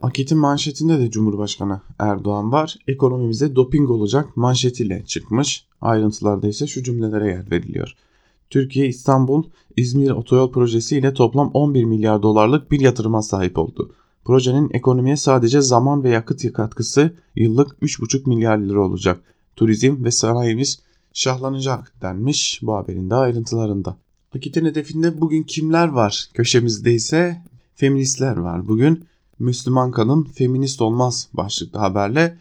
Akit'in manşetinde de Cumhurbaşkanı Erdoğan var. Ekonomimize doping olacak manşetiyle çıkmış. Ayrıntılarda ise şu cümlelere yer veriliyor. Türkiye İstanbul İzmir otoyol projesi ile toplam 11 milyar dolarlık bir yatırıma sahip oldu. Projenin ekonomiye sadece zaman ve yakıt katkısı yıllık 3,5 milyar lira olacak. Turizm ve sanayimiz şahlanacak denmiş bu haberin de ayrıntılarında. Akit'in hedefinde bugün kimler var? Köşemizde ise feministler var. Bugün Müslüman kadın feminist olmaz başlıklı haberle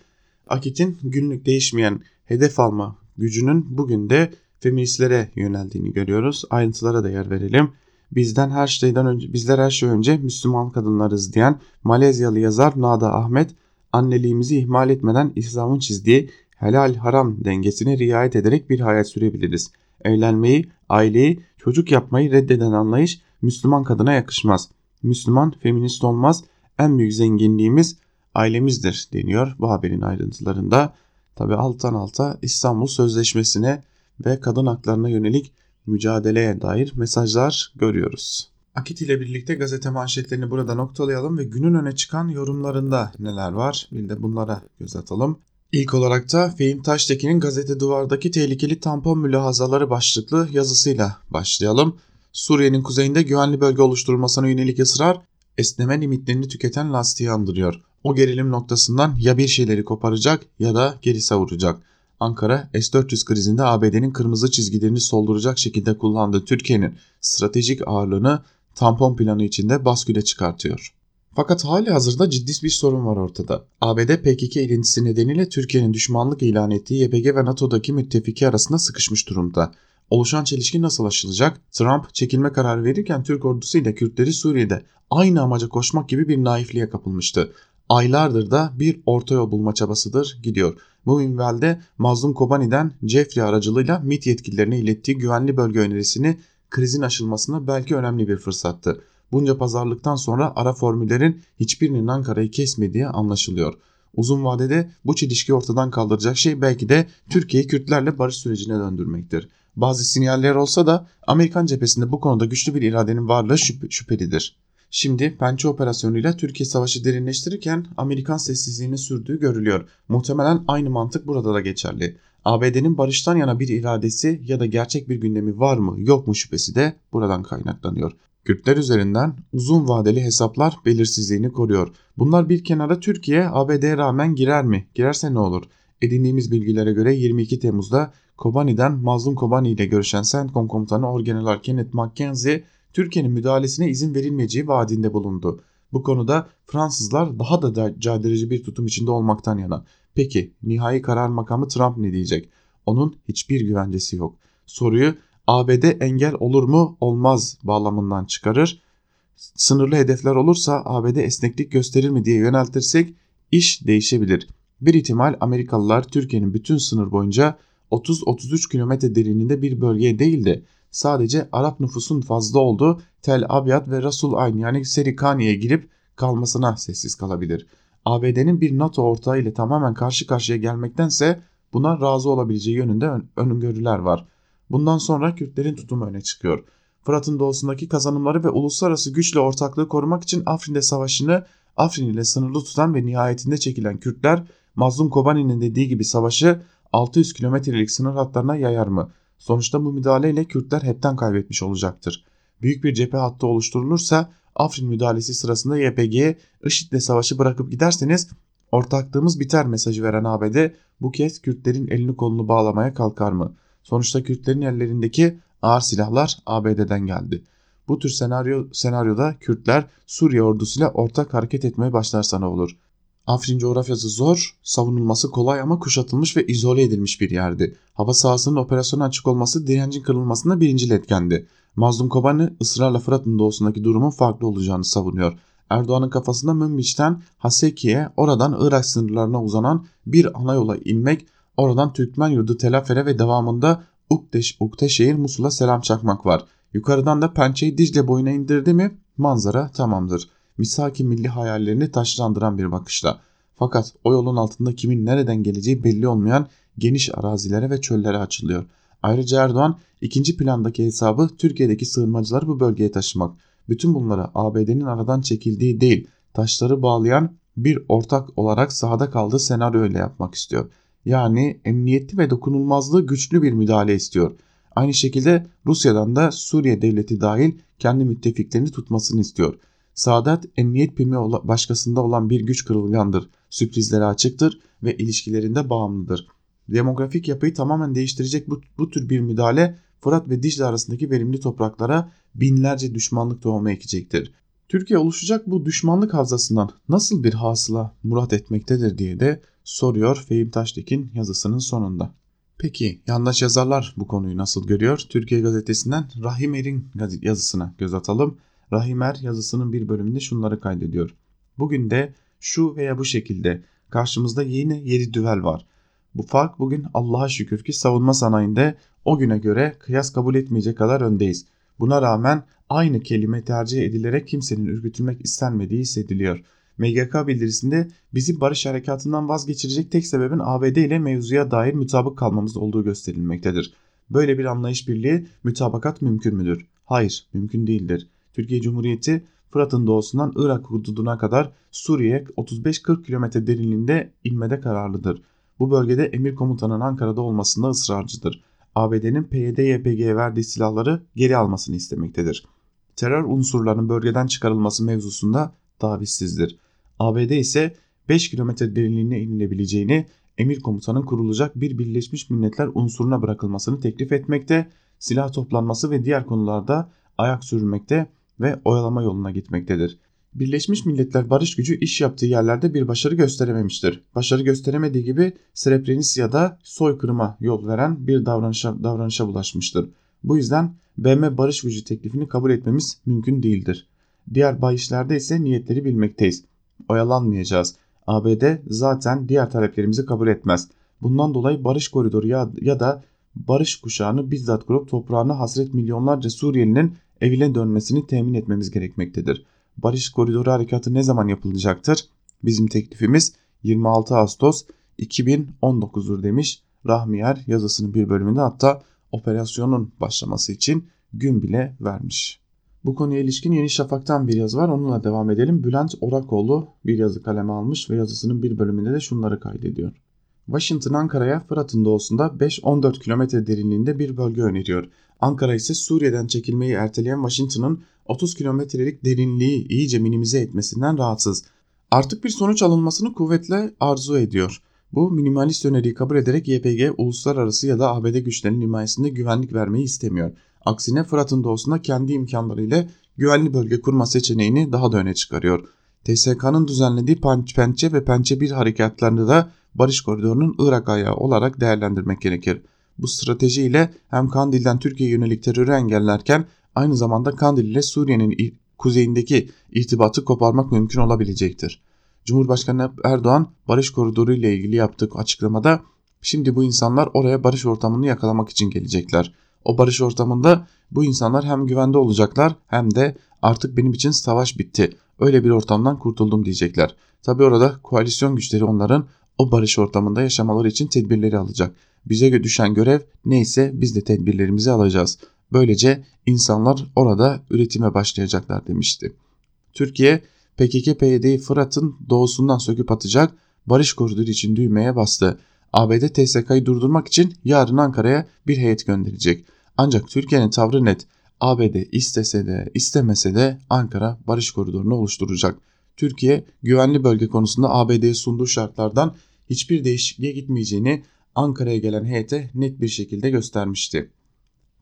Akit'in günlük değişmeyen hedef alma gücünün bugün de feministlere yöneldiğini görüyoruz. Ayrıntılara da yer verelim. Bizden her şeyden önce bizler her şey önce Müslüman kadınlarız diyen Malezyalı yazar Nada Ahmet anneliğimizi ihmal etmeden İslam'ın çizdiği helal haram dengesine riayet ederek bir hayat sürebiliriz. Evlenmeyi, aileyi, çocuk yapmayı reddeden anlayış Müslüman kadına yakışmaz. Müslüman feminist olmaz, en büyük zenginliğimiz ailemizdir deniyor bu haberin ayrıntılarında. Tabi alttan alta İstanbul Sözleşmesi'ne ve kadın haklarına yönelik mücadeleye dair mesajlar görüyoruz. Akit ile birlikte gazete manşetlerini burada noktalayalım ve günün öne çıkan yorumlarında neler var bir de bunlara göz atalım. İlk olarak da Fehim Taştekin'in gazete duvardaki tehlikeli tampon mülahazaları başlıklı yazısıyla başlayalım. Suriye'nin kuzeyinde güvenli bölge oluşturulmasına yönelik ısrar esneme limitlerini tüketen lastiği andırıyor. O gerilim noktasından ya bir şeyleri koparacak ya da geri savuracak. Ankara S-400 krizinde ABD'nin kırmızı çizgilerini solduracak şekilde kullandığı Türkiye'nin stratejik ağırlığını tampon planı içinde basküle çıkartıyor. Fakat hali hazırda ciddi bir sorun var ortada. ABD PKK ilintisi nedeniyle Türkiye'nin düşmanlık ilan ettiği YPG ve NATO'daki müttefiki arasında sıkışmış durumda. Oluşan çelişki nasıl aşılacak? Trump çekilme kararı verirken Türk ordusu ile Kürtleri Suriye'de aynı amaca koşmak gibi bir naifliğe kapılmıştı. Aylardır da bir orta yol bulma çabasıdır gidiyor. Bu minvalde Mazlum Kobani'den Jeffrey aracılığıyla MIT yetkililerine ilettiği güvenli bölge önerisini krizin aşılmasına belki önemli bir fırsattı. Bunca pazarlıktan sonra ara formüllerin hiçbirinin Ankara'yı kesmediği anlaşılıyor. Uzun vadede bu çelişki ortadan kaldıracak şey belki de Türkiye'yi Kürtlerle barış sürecine döndürmektir. Bazı sinyaller olsa da Amerikan cephesinde bu konuda güçlü bir iradenin varlığı şüphe, şüphelidir. Şimdi Pençe operasyonuyla Türkiye savaşı derinleştirirken Amerikan sessizliğini sürdüğü görülüyor. Muhtemelen aynı mantık burada da geçerli. ABD'nin barıştan yana bir iradesi ya da gerçek bir gündemi var mı yok mu şüphesi de buradan kaynaklanıyor. Kürtler üzerinden uzun vadeli hesaplar belirsizliğini koruyor. Bunlar bir kenara Türkiye ABD'ye rağmen girer mi? Girerse ne olur? Edindiğimiz bilgilere göre 22 Temmuz'da Kobani'den Mazlum Kobani ile görüşen CENTCOM komutanı Orgeneral Kenneth Mackenzie Türkiye'nin müdahalesine izin verilmeyeceği vaadinde bulundu. Bu konuda Fransızlar daha da caydırıcı bir tutum içinde olmaktan yana. Peki nihai karar makamı Trump ne diyecek? Onun hiçbir güvencesi yok. Soruyu ABD engel olur mu olmaz bağlamından çıkarır. sınırlı hedefler olursa ABD esneklik gösterir mi diye yöneltirsek iş değişebilir. Bir ihtimal Amerikalılar Türkiye'nin bütün sınır boyunca 30-33 kilometre derinliğinde bir bölgeye değil de sadece Arap nüfusun fazla olduğu Tel Abyad ve Rasul Ayn yani Serikani'ye girip kalmasına sessiz kalabilir. ABD'nin bir NATO ortağı ile tamamen karşı karşıya gelmektense buna razı olabileceği yönünde öngörüler var. Bundan sonra Kürtlerin tutumu öne çıkıyor. Fırat'ın doğusundaki kazanımları ve uluslararası güçle ortaklığı korumak için Afrin'de savaşını Afrin ile sınırlı tutan ve nihayetinde çekilen Kürtler Mazlum Kobani'nin dediği gibi savaşı 600 kilometrelik sınır hatlarına yayar mı? Sonuçta bu müdahaleyle Kürtler hepten kaybetmiş olacaktır. Büyük bir cephe hattı oluşturulursa Afrin müdahalesi sırasında YPG'ye IŞİD'le savaşı bırakıp giderseniz ortaklığımız biter mesajı veren ABD bu kez Kürtlerin elini kolunu bağlamaya kalkar mı? Sonuçta Kürtlerin ellerindeki ağır silahlar ABD'den geldi. Bu tür senaryo senaryoda Kürtler Suriye ordusuyla ortak hareket etmeye başlarsa ne olur? Afrin coğrafyası zor, savunulması kolay ama kuşatılmış ve izole edilmiş bir yerdi. Hava sahasının operasyona açık olması direncin kırılmasında birinci etkendi. Mazlum Kobani ısrarla Fırat'ın doğusundaki durumun farklı olacağını savunuyor. Erdoğan'ın kafasında Münbiç'ten Haseki'ye oradan Irak sınırlarına uzanan bir ana yola inmek, oradan Türkmen yurdu Telafer'e ve devamında Ukteş, Ukteşehir Musul'a selam çakmak var. Yukarıdan da pençeyi Dicle boyuna indirdi mi manzara tamamdır. Misaki milli hayallerini taşlandıran bir bakışla. Fakat o yolun altında kimin nereden geleceği belli olmayan geniş arazilere ve çöllere açılıyor. Ayrıca Erdoğan ikinci plandaki hesabı Türkiye'deki sığınmacıları bu bölgeye taşımak. Bütün bunları ABD'nin aradan çekildiği değil, taşları bağlayan bir ortak olarak sahada kaldığı senaryo ile yapmak istiyor. Yani emniyetli ve dokunulmazlığı güçlü bir müdahale istiyor. Aynı şekilde Rusya'dan da Suriye devleti dahil kendi müttefiklerini tutmasını istiyor. Saadet emniyet pimi başkasında olan bir güç kırılgandır. Sürprizlere açıktır ve ilişkilerinde bağımlıdır. Demografik yapıyı tamamen değiştirecek bu, bu tür bir müdahale Fırat ve Dicle arasındaki verimli topraklara binlerce düşmanlık tohumu ekecektir. Türkiye oluşacak bu düşmanlık havzasından nasıl bir hasıla murat etmektedir diye de soruyor Fehim Taştekin yazısının sonunda. Peki yandaş yazarlar bu konuyu nasıl görüyor? Türkiye gazetesinden Rahim Er'in yazısına göz atalım. Rahim Er yazısının bir bölümünde şunları kaydediyor. Bugün de şu veya bu şekilde karşımızda yine 7 düvel var. Bu fark bugün Allah'a şükür ki savunma sanayinde o güne göre kıyas kabul etmeyecek kadar öndeyiz. Buna rağmen aynı kelime tercih edilerek kimsenin ürkütülmek istenmediği hissediliyor. MGK bildirisinde bizi barış harekatından vazgeçirecek tek sebebin ABD ile mevzuya dair mutabık kalmamız olduğu gösterilmektedir. Böyle bir anlayış birliği mütabakat mümkün müdür? Hayır, mümkün değildir. Türkiye Cumhuriyeti Fırat'ın doğusundan Irak hududuna kadar Suriye 35-40 kilometre derinliğinde inmede kararlıdır. Bu bölgede emir komutanın Ankara'da olmasında ısrarcıdır. ABD'nin PYD-YPG'ye verdiği silahları geri almasını istemektedir. Terör unsurlarının bölgeden çıkarılması mevzusunda tavizsizdir. ABD ise 5 kilometre derinliğine inilebileceğini, emir komutanın kurulacak bir Birleşmiş Milletler unsuruna bırakılmasını teklif etmekte, silah toplanması ve diğer konularda ayak sürülmekte ve oyalama yoluna gitmektedir. Birleşmiş Milletler barış gücü iş yaptığı yerlerde bir başarı gösterememiştir. Başarı gösteremediği gibi Srebrenicya'da soykırıma yol veren bir davranışa, davranışa bulaşmıştır. Bu yüzden BM barış gücü teklifini kabul etmemiz mümkün değildir. Diğer bayislerde ise niyetleri bilmekteyiz. Oyalanmayacağız. ABD zaten diğer taleplerimizi kabul etmez. Bundan dolayı barış koridoru ya, ya da barış kuşağını bizzat kurup toprağına hasret milyonlarca Suriyelinin evine dönmesini temin etmemiz gerekmektedir. Barış Koridoru Harekatı ne zaman yapılacaktır? Bizim teklifimiz 26 Ağustos 2019'dur demiş Rahmiyer yazısının bir bölümünde hatta operasyonun başlaması için gün bile vermiş. Bu konuya ilişkin Yeni Şafak'tan bir yazı var onunla devam edelim. Bülent Orakoğlu bir yazı kaleme almış ve yazısının bir bölümünde de şunları kaydediyor. Washington Ankara'ya Fırat'ın doğusunda 5-14 kilometre derinliğinde bir bölge öneriyor. Ankara ise Suriye'den çekilmeyi erteleyen Washington'ın 30 kilometrelik derinliği iyice minimize etmesinden rahatsız. Artık bir sonuç alınmasını kuvvetle arzu ediyor. Bu minimalist öneriyi kabul ederek YPG uluslararası ya da ABD güçlerinin himayesinde güvenlik vermeyi istemiyor. Aksine Fırat'ın doğusunda kendi imkanlarıyla güvenli bölge kurma seçeneğini daha da öne çıkarıyor. TSK'nın düzenlediği Pençe ve Pençe 1 harekatlarını da barış koridorunun Irak ayağı olarak değerlendirmek gerekir. Bu stratejiyle hem Kandil'den Türkiye'ye yönelik terörü engellerken aynı zamanda Kandil ile Suriye'nin kuzeyindeki irtibatı koparmak mümkün olabilecektir. Cumhurbaşkanı Erdoğan barış koridoru ile ilgili yaptığı açıklamada şimdi bu insanlar oraya barış ortamını yakalamak için gelecekler. O barış ortamında bu insanlar hem güvende olacaklar hem de artık benim için savaş bitti. Öyle bir ortamdan kurtuldum diyecekler. Tabi orada koalisyon güçleri onların o barış ortamında yaşamaları için tedbirleri alacak. Bize düşen görev neyse biz de tedbirlerimizi alacağız. Böylece insanlar orada üretime başlayacaklar demişti. Türkiye PKK-PYD'yi Fırat'ın doğusundan söküp atacak barış koridoru için düğmeye bastı. ABD TSK'yı durdurmak için yarın Ankara'ya bir heyet gönderecek. Ancak Türkiye'nin tavrı net. ABD istese de istemese de Ankara barış koridorunu oluşturacak. Türkiye güvenli bölge konusunda ABD'ye sunduğu şartlardan hiçbir değişikliğe gitmeyeceğini Ankara'ya gelen heyete net bir şekilde göstermişti.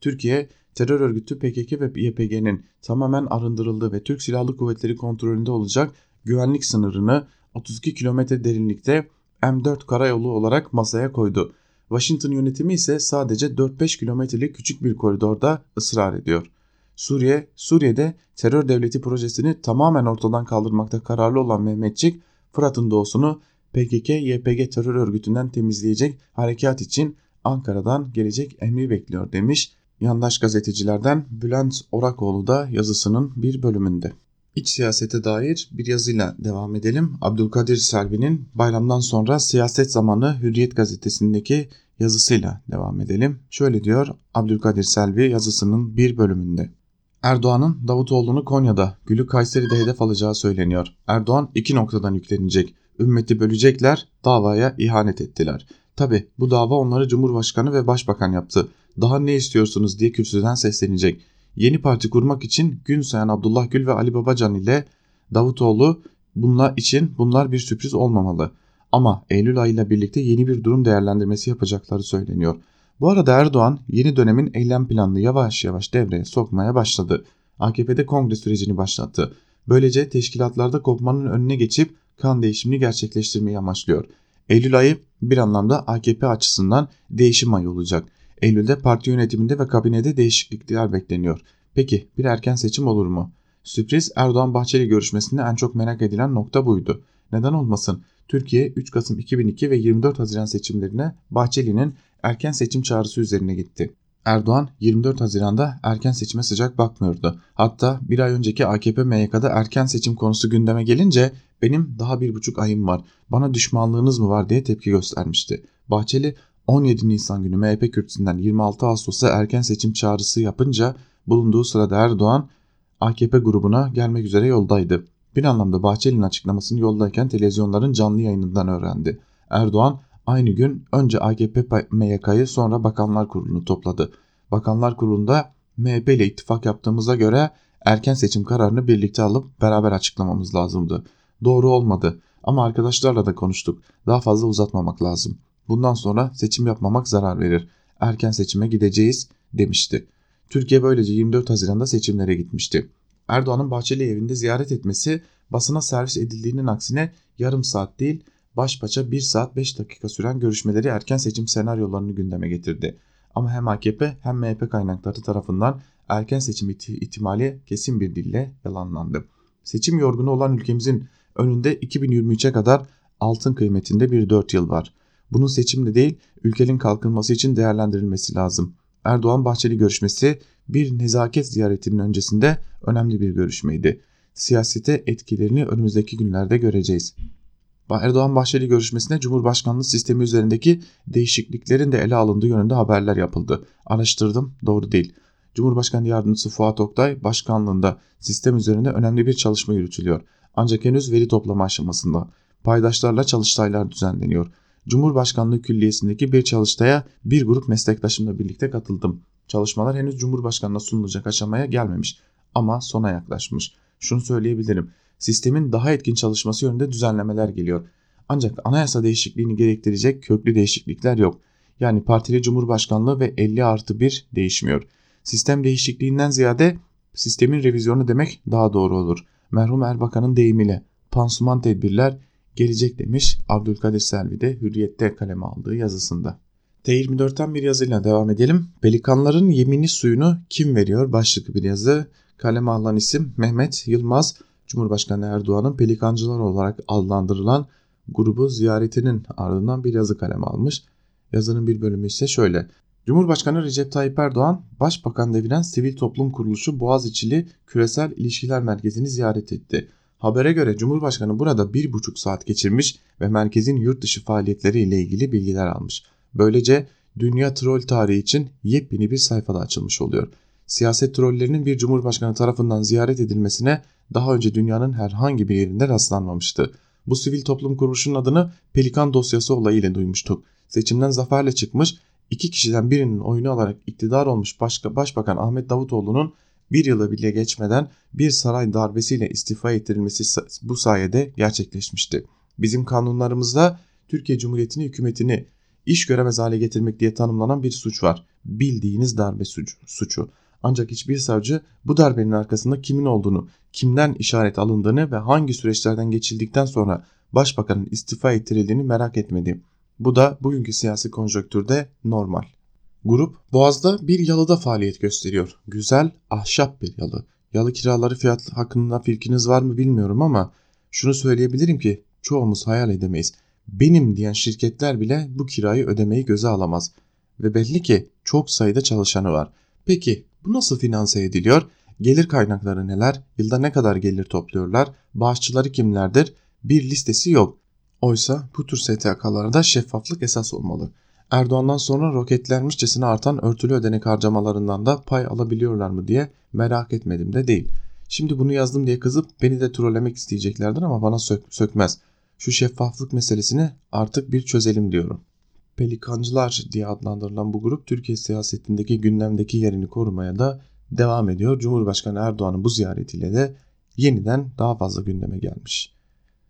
Türkiye terör örgütü PKK ve YPG'nin tamamen arındırıldığı ve Türk Silahlı Kuvvetleri kontrolünde olacak güvenlik sınırını 32 kilometre derinlikte M4 karayolu olarak masaya koydu. Washington yönetimi ise sadece 4-5 kilometrelik küçük bir koridorda ısrar ediyor. Suriye, Suriye'de terör devleti projesini tamamen ortadan kaldırmakta kararlı olan Mehmetçik, Fırat'ın doğusunu PKK-YPG terör örgütünden temizleyecek harekat için Ankara'dan gelecek emri bekliyor demiş yandaş gazetecilerden Bülent Orakoğlu da yazısının bir bölümünde. İç siyasete dair bir yazıyla devam edelim. Abdülkadir Selvi'nin bayramdan sonra siyaset zamanı Hürriyet gazetesindeki yazısıyla devam edelim. Şöyle diyor Abdülkadir Selvi yazısının bir bölümünde. Erdoğan'ın Davutoğlu'nu Konya'da, Gül'ü Kayseri'de hedef alacağı söyleniyor. Erdoğan iki noktadan yüklenecek. Ümmeti bölecekler, davaya ihanet ettiler. Tabi bu dava onları Cumhurbaşkanı ve Başbakan yaptı. Daha ne istiyorsunuz diye kürsüden seslenecek. Yeni parti kurmak için gün sayan Abdullah Gül ve Ali Babacan ile Davutoğlu bunlar için bunlar bir sürpriz olmamalı. Ama Eylül ayıyla birlikte yeni bir durum değerlendirmesi yapacakları söyleniyor. Bu arada Erdoğan yeni dönemin eylem planını yavaş yavaş devreye sokmaya başladı. AKP'de kongre sürecini başlattı. Böylece teşkilatlarda kopmanın önüne geçip kan değişimini gerçekleştirmeyi amaçlıyor. Eylül ayı bir anlamda AKP açısından değişim ayı olacak. Eylül'de parti yönetiminde ve kabinede değişiklikler bekleniyor. Peki bir erken seçim olur mu? Sürpriz Erdoğan-Bahçeli görüşmesinde en çok merak edilen nokta buydu. Neden olmasın? Türkiye 3 Kasım 2002 ve 24 Haziran seçimlerine Bahçeli'nin erken seçim çağrısı üzerine gitti. Erdoğan 24 Haziran'da erken seçime sıcak bakmıyordu. Hatta bir ay önceki AKP MYK'da erken seçim konusu gündeme gelince benim daha bir buçuk ayım var bana düşmanlığınız mı var diye tepki göstermişti. Bahçeli 17 Nisan günü MHP kürsüsünden 26 Ağustos'a erken seçim çağrısı yapınca bulunduğu sırada Erdoğan AKP grubuna gelmek üzere yoldaydı. Bir anlamda Bahçeli'nin açıklamasını yoldayken televizyonların canlı yayınından öğrendi. Erdoğan aynı gün önce AKP MYK'yı sonra Bakanlar Kurulu'nu topladı. Bakanlar Kurulu'nda MHP ile ittifak yaptığımıza göre erken seçim kararını birlikte alıp beraber açıklamamız lazımdı. Doğru olmadı ama arkadaşlarla da konuştuk. Daha fazla uzatmamak lazım. Bundan sonra seçim yapmamak zarar verir. Erken seçime gideceğiz demişti. Türkiye böylece 24 Haziran'da seçimlere gitmişti. Erdoğan'ın Bahçeli evinde ziyaret etmesi basına servis edildiğinin aksine yarım saat değil baş başa 1 saat 5 dakika süren görüşmeleri erken seçim senaryolarını gündeme getirdi. Ama hem AKP hem MHP kaynakları tarafından erken seçim ihtimali kesin bir dille yalanlandı. Seçim yorgunu olan ülkemizin önünde 2023'e kadar altın kıymetinde bir 4 yıl var. Bunun seçimde değil ülkenin kalkınması için değerlendirilmesi lazım. Erdoğan Bahçeli görüşmesi bir nezaket ziyaretinin öncesinde önemli bir görüşmeydi. Siyasete etkilerini önümüzdeki günlerde göreceğiz. Erdoğan Bahçeli görüşmesinde Cumhurbaşkanlığı sistemi üzerindeki değişikliklerin de ele alındığı yönünde haberler yapıldı. Araştırdım doğru değil. Cumhurbaşkanı Yardımcısı Fuat Oktay başkanlığında sistem üzerinde önemli bir çalışma yürütülüyor. Ancak henüz veri toplama aşamasında. Paydaşlarla çalıştaylar düzenleniyor. Cumhurbaşkanlığı Külliyesi'ndeki bir çalıştaya bir grup meslektaşımla birlikte katıldım. Çalışmalar henüz Cumhurbaşkanı'na sunulacak aşamaya gelmemiş ama sona yaklaşmış. Şunu söyleyebilirim. Sistemin daha etkin çalışması yönünde düzenlemeler geliyor. Ancak anayasa değişikliğini gerektirecek köklü değişiklikler yok. Yani partili cumhurbaşkanlığı ve 50 artı 1 değişmiyor. Sistem değişikliğinden ziyade sistemin revizyonu demek daha doğru olur. Merhum Erbakan'ın deyimiyle pansuman tedbirler gelecek demiş Abdülkadir Selvi de Hürriyet'te kaleme aldığı yazısında. T24'ten bir yazıyla devam edelim. Pelikanların yemini suyunu kim veriyor? Başlıklı bir yazı. kaleme alınan isim Mehmet Yılmaz, Cumhurbaşkanı Erdoğan'ın pelikancılar olarak adlandırılan grubu ziyaretinin ardından bir yazı kaleme almış. Yazının bir bölümü ise şöyle. Cumhurbaşkanı Recep Tayyip Erdoğan, Başbakan deviren sivil toplum kuruluşu Boğaziçi'li Küresel İlişkiler Merkezi'ni ziyaret etti. Habere göre Cumhurbaşkanı burada bir buçuk saat geçirmiş ve merkezin yurt dışı faaliyetleri ile ilgili bilgiler almış. Böylece dünya troll tarihi için yepyeni bir sayfada açılmış oluyor. Siyaset trollerinin bir cumhurbaşkanı tarafından ziyaret edilmesine daha önce dünyanın herhangi bir yerinde rastlanmamıştı. Bu sivil toplum kuruluşunun adını Pelikan dosyası olayıyla duymuştuk. Seçimden zaferle çıkmış, iki kişiden birinin oyunu alarak iktidar olmuş başka Başbakan Ahmet Davutoğlu'nun bir yılı bile geçmeden bir saray darbesiyle istifa ettirilmesi bu sayede gerçekleşmişti. Bizim kanunlarımızda Türkiye Cumhuriyeti'nin hükümetini iş göremez hale getirmek diye tanımlanan bir suç var. Bildiğiniz darbe suçu. Ancak hiçbir savcı bu darbenin arkasında kimin olduğunu, kimden işaret alındığını ve hangi süreçlerden geçildikten sonra başbakanın istifa ettirildiğini merak etmedi. Bu da bugünkü siyasi konjonktürde normal. Grup Boğaz'da bir yalıda faaliyet gösteriyor. Güzel, ahşap bir yalı. Yalı kiraları fiyat hakkında fikriniz var mı bilmiyorum ama şunu söyleyebilirim ki çoğumuz hayal edemeyiz. Benim diyen şirketler bile bu kirayı ödemeyi göze alamaz. Ve belli ki çok sayıda çalışanı var. Peki bu nasıl finanse ediliyor? Gelir kaynakları neler? Yılda ne kadar gelir topluyorlar? Bağışçıları kimlerdir? Bir listesi yok. Oysa bu tür STK'larda şeffaflık esas olmalı. Erdoğan'dan sonra roketlenmişçesine artan örtülü ödenek harcamalarından da pay alabiliyorlar mı diye merak etmedim de değil. Şimdi bunu yazdım diye kızıp beni de trollemek isteyeceklerdir ama bana sök sökmez. Şu şeffaflık meselesini artık bir çözelim diyorum. Pelikancılar diye adlandırılan bu grup Türkiye siyasetindeki gündemdeki yerini korumaya da devam ediyor. Cumhurbaşkanı Erdoğan'ın bu ziyaretiyle de yeniden daha fazla gündeme gelmiş.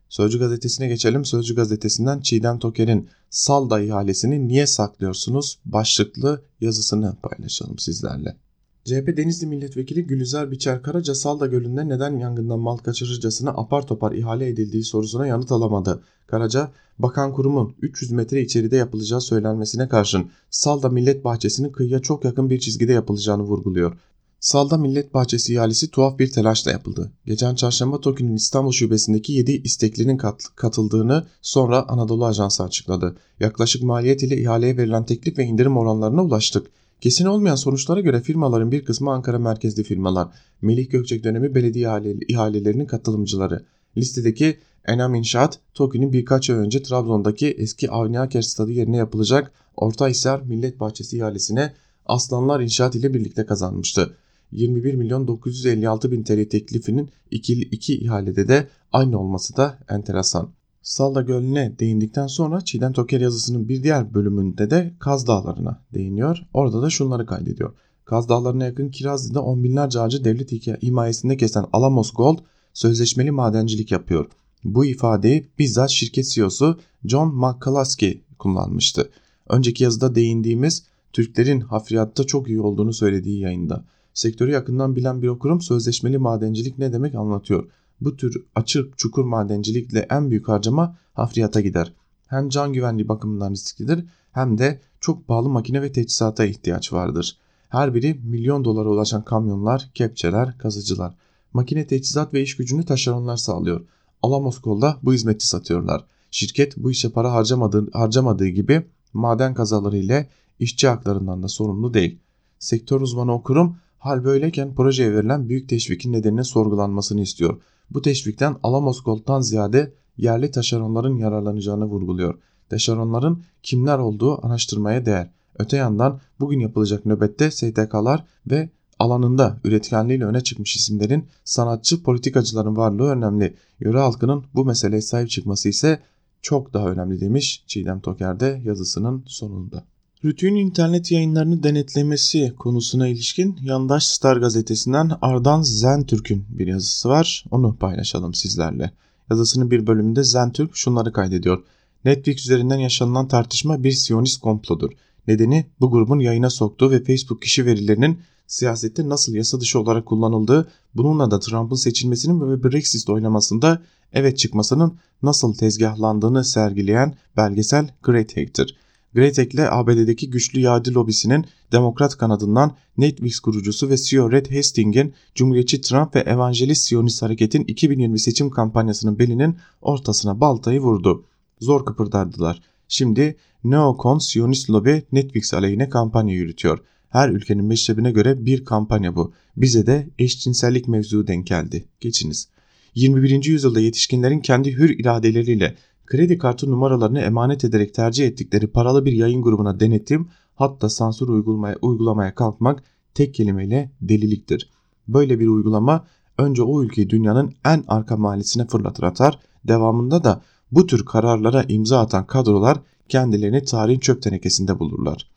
Sözcü gazetesine geçelim. Sözcü gazetesinden Çiğdem Toker'in Salda ihalesini niye saklıyorsunuz başlıklı yazısını paylaşalım sizlerle. CHP Denizli Milletvekili Gülizar Biçer Karaca Salda Gölü'nde neden yangından mal kaçırırcasına apar topar ihale edildiği sorusuna yanıt alamadı. Karaca, bakan kurumun 300 metre içeride yapılacağı söylenmesine karşın Salda Millet Bahçesi'nin kıyıya çok yakın bir çizgide yapılacağını vurguluyor. Salda Millet Bahçesi ihalesi tuhaf bir telaşla yapıldı. Geçen çarşamba TOKİ'nin İstanbul şubesindeki 7 isteklinin kat, katıldığını sonra Anadolu Ajansı açıkladı. Yaklaşık maliyet ile ihaleye verilen teklif ve indirim oranlarına ulaştık. Kesin olmayan sonuçlara göre firmaların bir kısmı Ankara merkezli firmalar. Melih Gökçek dönemi belediye ihalelerinin katılımcıları. Listedeki Enam İnşaat, TOKİ'nin birkaç ay önce Trabzon'daki eski Avni Aker stadı yerine yapılacak Ortahisar Millet Bahçesi ihalesine Aslanlar İnşaat ile birlikte kazanmıştı. 21 milyon 956 bin TL teklifinin iki, iki ihalede de aynı olması da enteresan. Salda Gölü'ne değindikten sonra Çiğdem Toker yazısının bir diğer bölümünde de Kaz Dağları'na değiniyor. Orada da şunları kaydediyor. Kaz Dağları'na yakın Kirazlı'da on binlerce ağacı devlet himayesinde kesen Alamos Gold sözleşmeli madencilik yapıyor. Bu ifadeyi bizzat şirket CEO'su John McCluskey kullanmıştı. Önceki yazıda değindiğimiz Türklerin hafriyatta çok iyi olduğunu söylediği yayında. Sektörü yakından bilen bir okurum sözleşmeli madencilik ne demek anlatıyor. Bu tür açık çukur madencilikle en büyük harcama hafriyata gider. Hem can güvenliği bakımından risklidir hem de çok pahalı makine ve teçhizata ihtiyaç vardır. Her biri milyon dolara ulaşan kamyonlar, kepçeler, kazıcılar. Makine teçhizat ve iş gücünü taşeronlar sağlıyor. Alamos Kol'da bu hizmeti satıyorlar. Şirket bu işe para harcamadığı, harcamadığı gibi maden kazaları ile işçi haklarından da sorumlu değil. Sektör uzmanı okurum hal böyleyken projeye verilen büyük teşvikin nedeninin sorgulanmasını istiyor. Bu teşvikten Alamos Gold'dan ziyade yerli taşeronların yararlanacağını vurguluyor. Taşeronların kimler olduğu araştırmaya değer. Öte yandan bugün yapılacak nöbette STK'lar ve alanında üretkenliğiyle öne çıkmış isimlerin sanatçı politikacıların varlığı önemli. Yöre halkının bu meseleye sahip çıkması ise çok daha önemli demiş Çiğdem Toker'de yazısının sonunda. Rütü'nün internet yayınlarını denetlemesi konusuna ilişkin yandaş Star gazetesinden Ardan Zentürk'ün bir yazısı var. Onu paylaşalım sizlerle. Yazısının bir bölümünde Zentürk şunları kaydediyor. Netflix üzerinden yaşanılan tartışma bir siyonist komplodur. Nedeni bu grubun yayına soktuğu ve Facebook kişi verilerinin siyasette nasıl yasa dışı olarak kullanıldığı, bununla da Trump'ın seçilmesinin ve Brexit oylamasında evet çıkmasının nasıl tezgahlandığını sergileyen belgesel Great Hack'tir. Greytech ile ABD'deki güçlü yağcı lobisinin demokrat kanadından Netflix kurucusu ve CEO Red Hastings'in Cumhuriyetçi Trump ve Evangelist Siyonist Hareket'in 2020 seçim kampanyasının belinin ortasına baltayı vurdu. Zor kıpırdardılar. Şimdi neokon Siyonist lobi Netflix aleyhine kampanya yürütüyor. Her ülkenin meşrebine göre bir kampanya bu. Bize de eşcinsellik mevzu denk geldi. Geçiniz. 21. yüzyılda yetişkinlerin kendi hür iradeleriyle kredi kartı numaralarını emanet ederek tercih ettikleri paralı bir yayın grubuna denetim hatta sansür uygulamaya, uygulamaya kalkmak tek kelimeyle deliliktir. Böyle bir uygulama önce o ülkeyi dünyanın en arka mahallesine fırlatır atar, devamında da bu tür kararlara imza atan kadrolar kendilerini tarihin çöp tenekesinde bulurlar.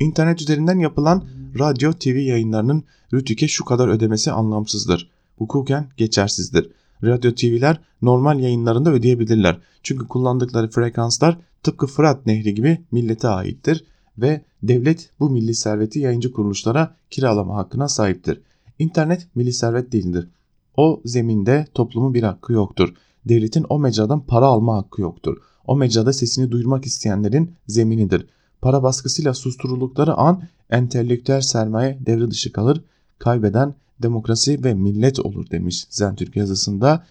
İnternet üzerinden yapılan radyo TV yayınlarının rütüke şu kadar ödemesi anlamsızdır. Hukuken geçersizdir. Radyo TV'ler normal yayınlarında ödeyebilirler. Çünkü kullandıkları frekanslar tıpkı Fırat Nehri gibi millete aittir ve devlet bu milli serveti yayıncı kuruluşlara kiralama hakkına sahiptir. İnternet milli servet değildir. O zeminde toplumun bir hakkı yoktur. Devletin o mecradan para alma hakkı yoktur. O mecrada sesini duyurmak isteyenlerin zeminidir. Para baskısıyla susturuldukları an entelektüel sermaye devre dışı kalır. Kaybeden demokrasi ve millet olur demiş Zentürk yazısında.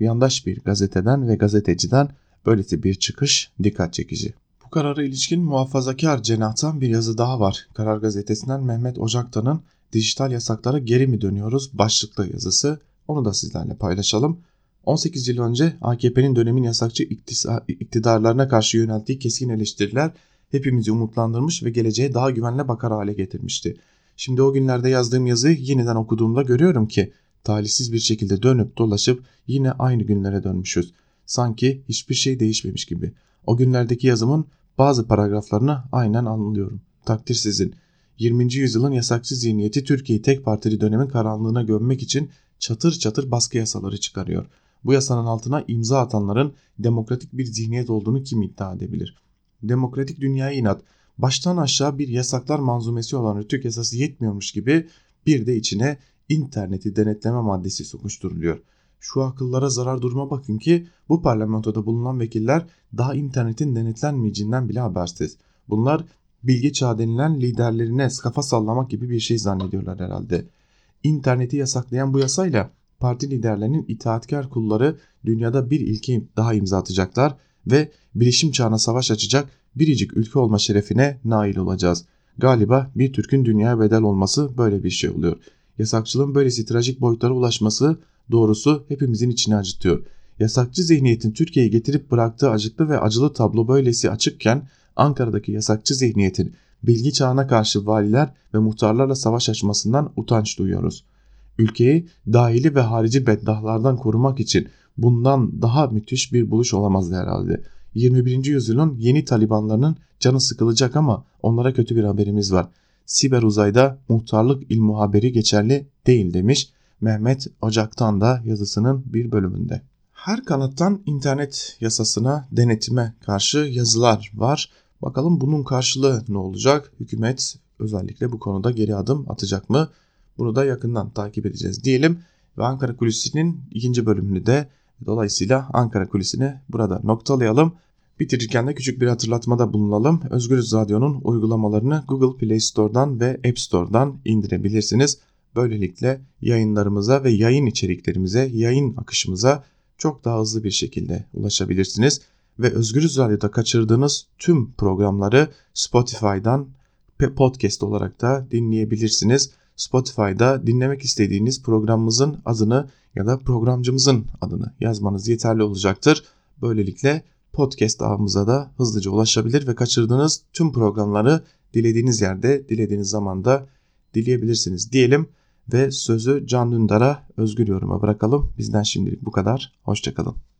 Yandaş bir gazeteden ve gazeteciden böylesi bir çıkış dikkat çekici. Bu karara ilişkin muhafazakar cenahtan bir yazı daha var. Karar gazetesinden Mehmet Ocaktan'ın dijital yasaklara geri mi dönüyoruz başlıklı yazısı. Onu da sizlerle paylaşalım. 18 yıl önce AKP'nin dönemin yasakçı iktidarlarına karşı yönelttiği keskin eleştiriler hepimizi umutlandırmış ve geleceğe daha güvenle bakar hale getirmişti. Şimdi o günlerde yazdığım yazıyı yeniden okuduğumda görüyorum ki talihsiz bir şekilde dönüp dolaşıp yine aynı günlere dönmüşüz. Sanki hiçbir şey değişmemiş gibi. O günlerdeki yazımın bazı paragraflarını aynen anlıyorum. Takdir sizin. 20. yüzyılın yasakçı zihniyeti Türkiye'yi tek partili dönemin karanlığına gömmek için çatır çatır baskı yasaları çıkarıyor. Bu yasanın altına imza atanların demokratik bir zihniyet olduğunu kim iddia edebilir? Demokratik dünyaya inat, baştan aşağı bir yasaklar manzumesi olan rütük yasası yetmiyormuş gibi bir de içine interneti denetleme maddesi sokuşturuluyor. Şu akıllara zarar duruma bakın ki bu parlamentoda bulunan vekiller daha internetin denetlenmeyeceğinden bile habersiz. Bunlar bilgi çağı denilen liderlerine kafa sallamak gibi bir şey zannediyorlar herhalde. İnterneti yasaklayan bu yasayla parti liderlerinin itaatkar kulları dünyada bir ilke daha imza atacaklar ve bilişim çağına savaş açacak biricik ülke olma şerefine nail olacağız. Galiba bir Türk'ün dünyaya bedel olması böyle bir şey oluyor. Yasakçılığın böylesi trajik boyutlara ulaşması doğrusu hepimizin içini acıtıyor. Yasakçı zihniyetin Türkiye'yi getirip bıraktığı acıklı ve acılı tablo böylesi açıkken Ankara'daki yasakçı zihniyetin bilgi çağına karşı valiler ve muhtarlarla savaş açmasından utanç duyuyoruz. Ülkeyi dahili ve harici beddahlardan korumak için bundan daha müthiş bir buluş olamazdı herhalde. 21. yüzyılın yeni Talibanlarının canı sıkılacak ama onlara kötü bir haberimiz var. Siber uzayda muhtarlık ilmu haberi geçerli değil demiş Mehmet Ocak'tan da yazısının bir bölümünde. Her kanattan internet yasasına denetime karşı yazılar var. Bakalım bunun karşılığı ne olacak? Hükümet özellikle bu konuda geri adım atacak mı? Bunu da yakından takip edeceğiz diyelim. Ve Ankara Kulisi'nin ikinci bölümünü de dolayısıyla Ankara Kulisi'ni burada noktalayalım. Bitirirken de küçük bir hatırlatmada bulunalım. Özgürüz Radyo'nun uygulamalarını Google Play Store'dan ve App Store'dan indirebilirsiniz. Böylelikle yayınlarımıza ve yayın içeriklerimize, yayın akışımıza çok daha hızlı bir şekilde ulaşabilirsiniz. Ve Özgürüz Radyo'da kaçırdığınız tüm programları Spotify'dan podcast olarak da dinleyebilirsiniz. Spotify'da dinlemek istediğiniz programımızın adını ya da programcımızın adını yazmanız yeterli olacaktır. Böylelikle podcast ağımıza da hızlıca ulaşabilir ve kaçırdığınız tüm programları dilediğiniz yerde, dilediğiniz zamanda dileyebilirsiniz diyelim ve sözü Can Dündar'a özgür yoruma bırakalım. Bizden şimdilik bu kadar. Hoşçakalın.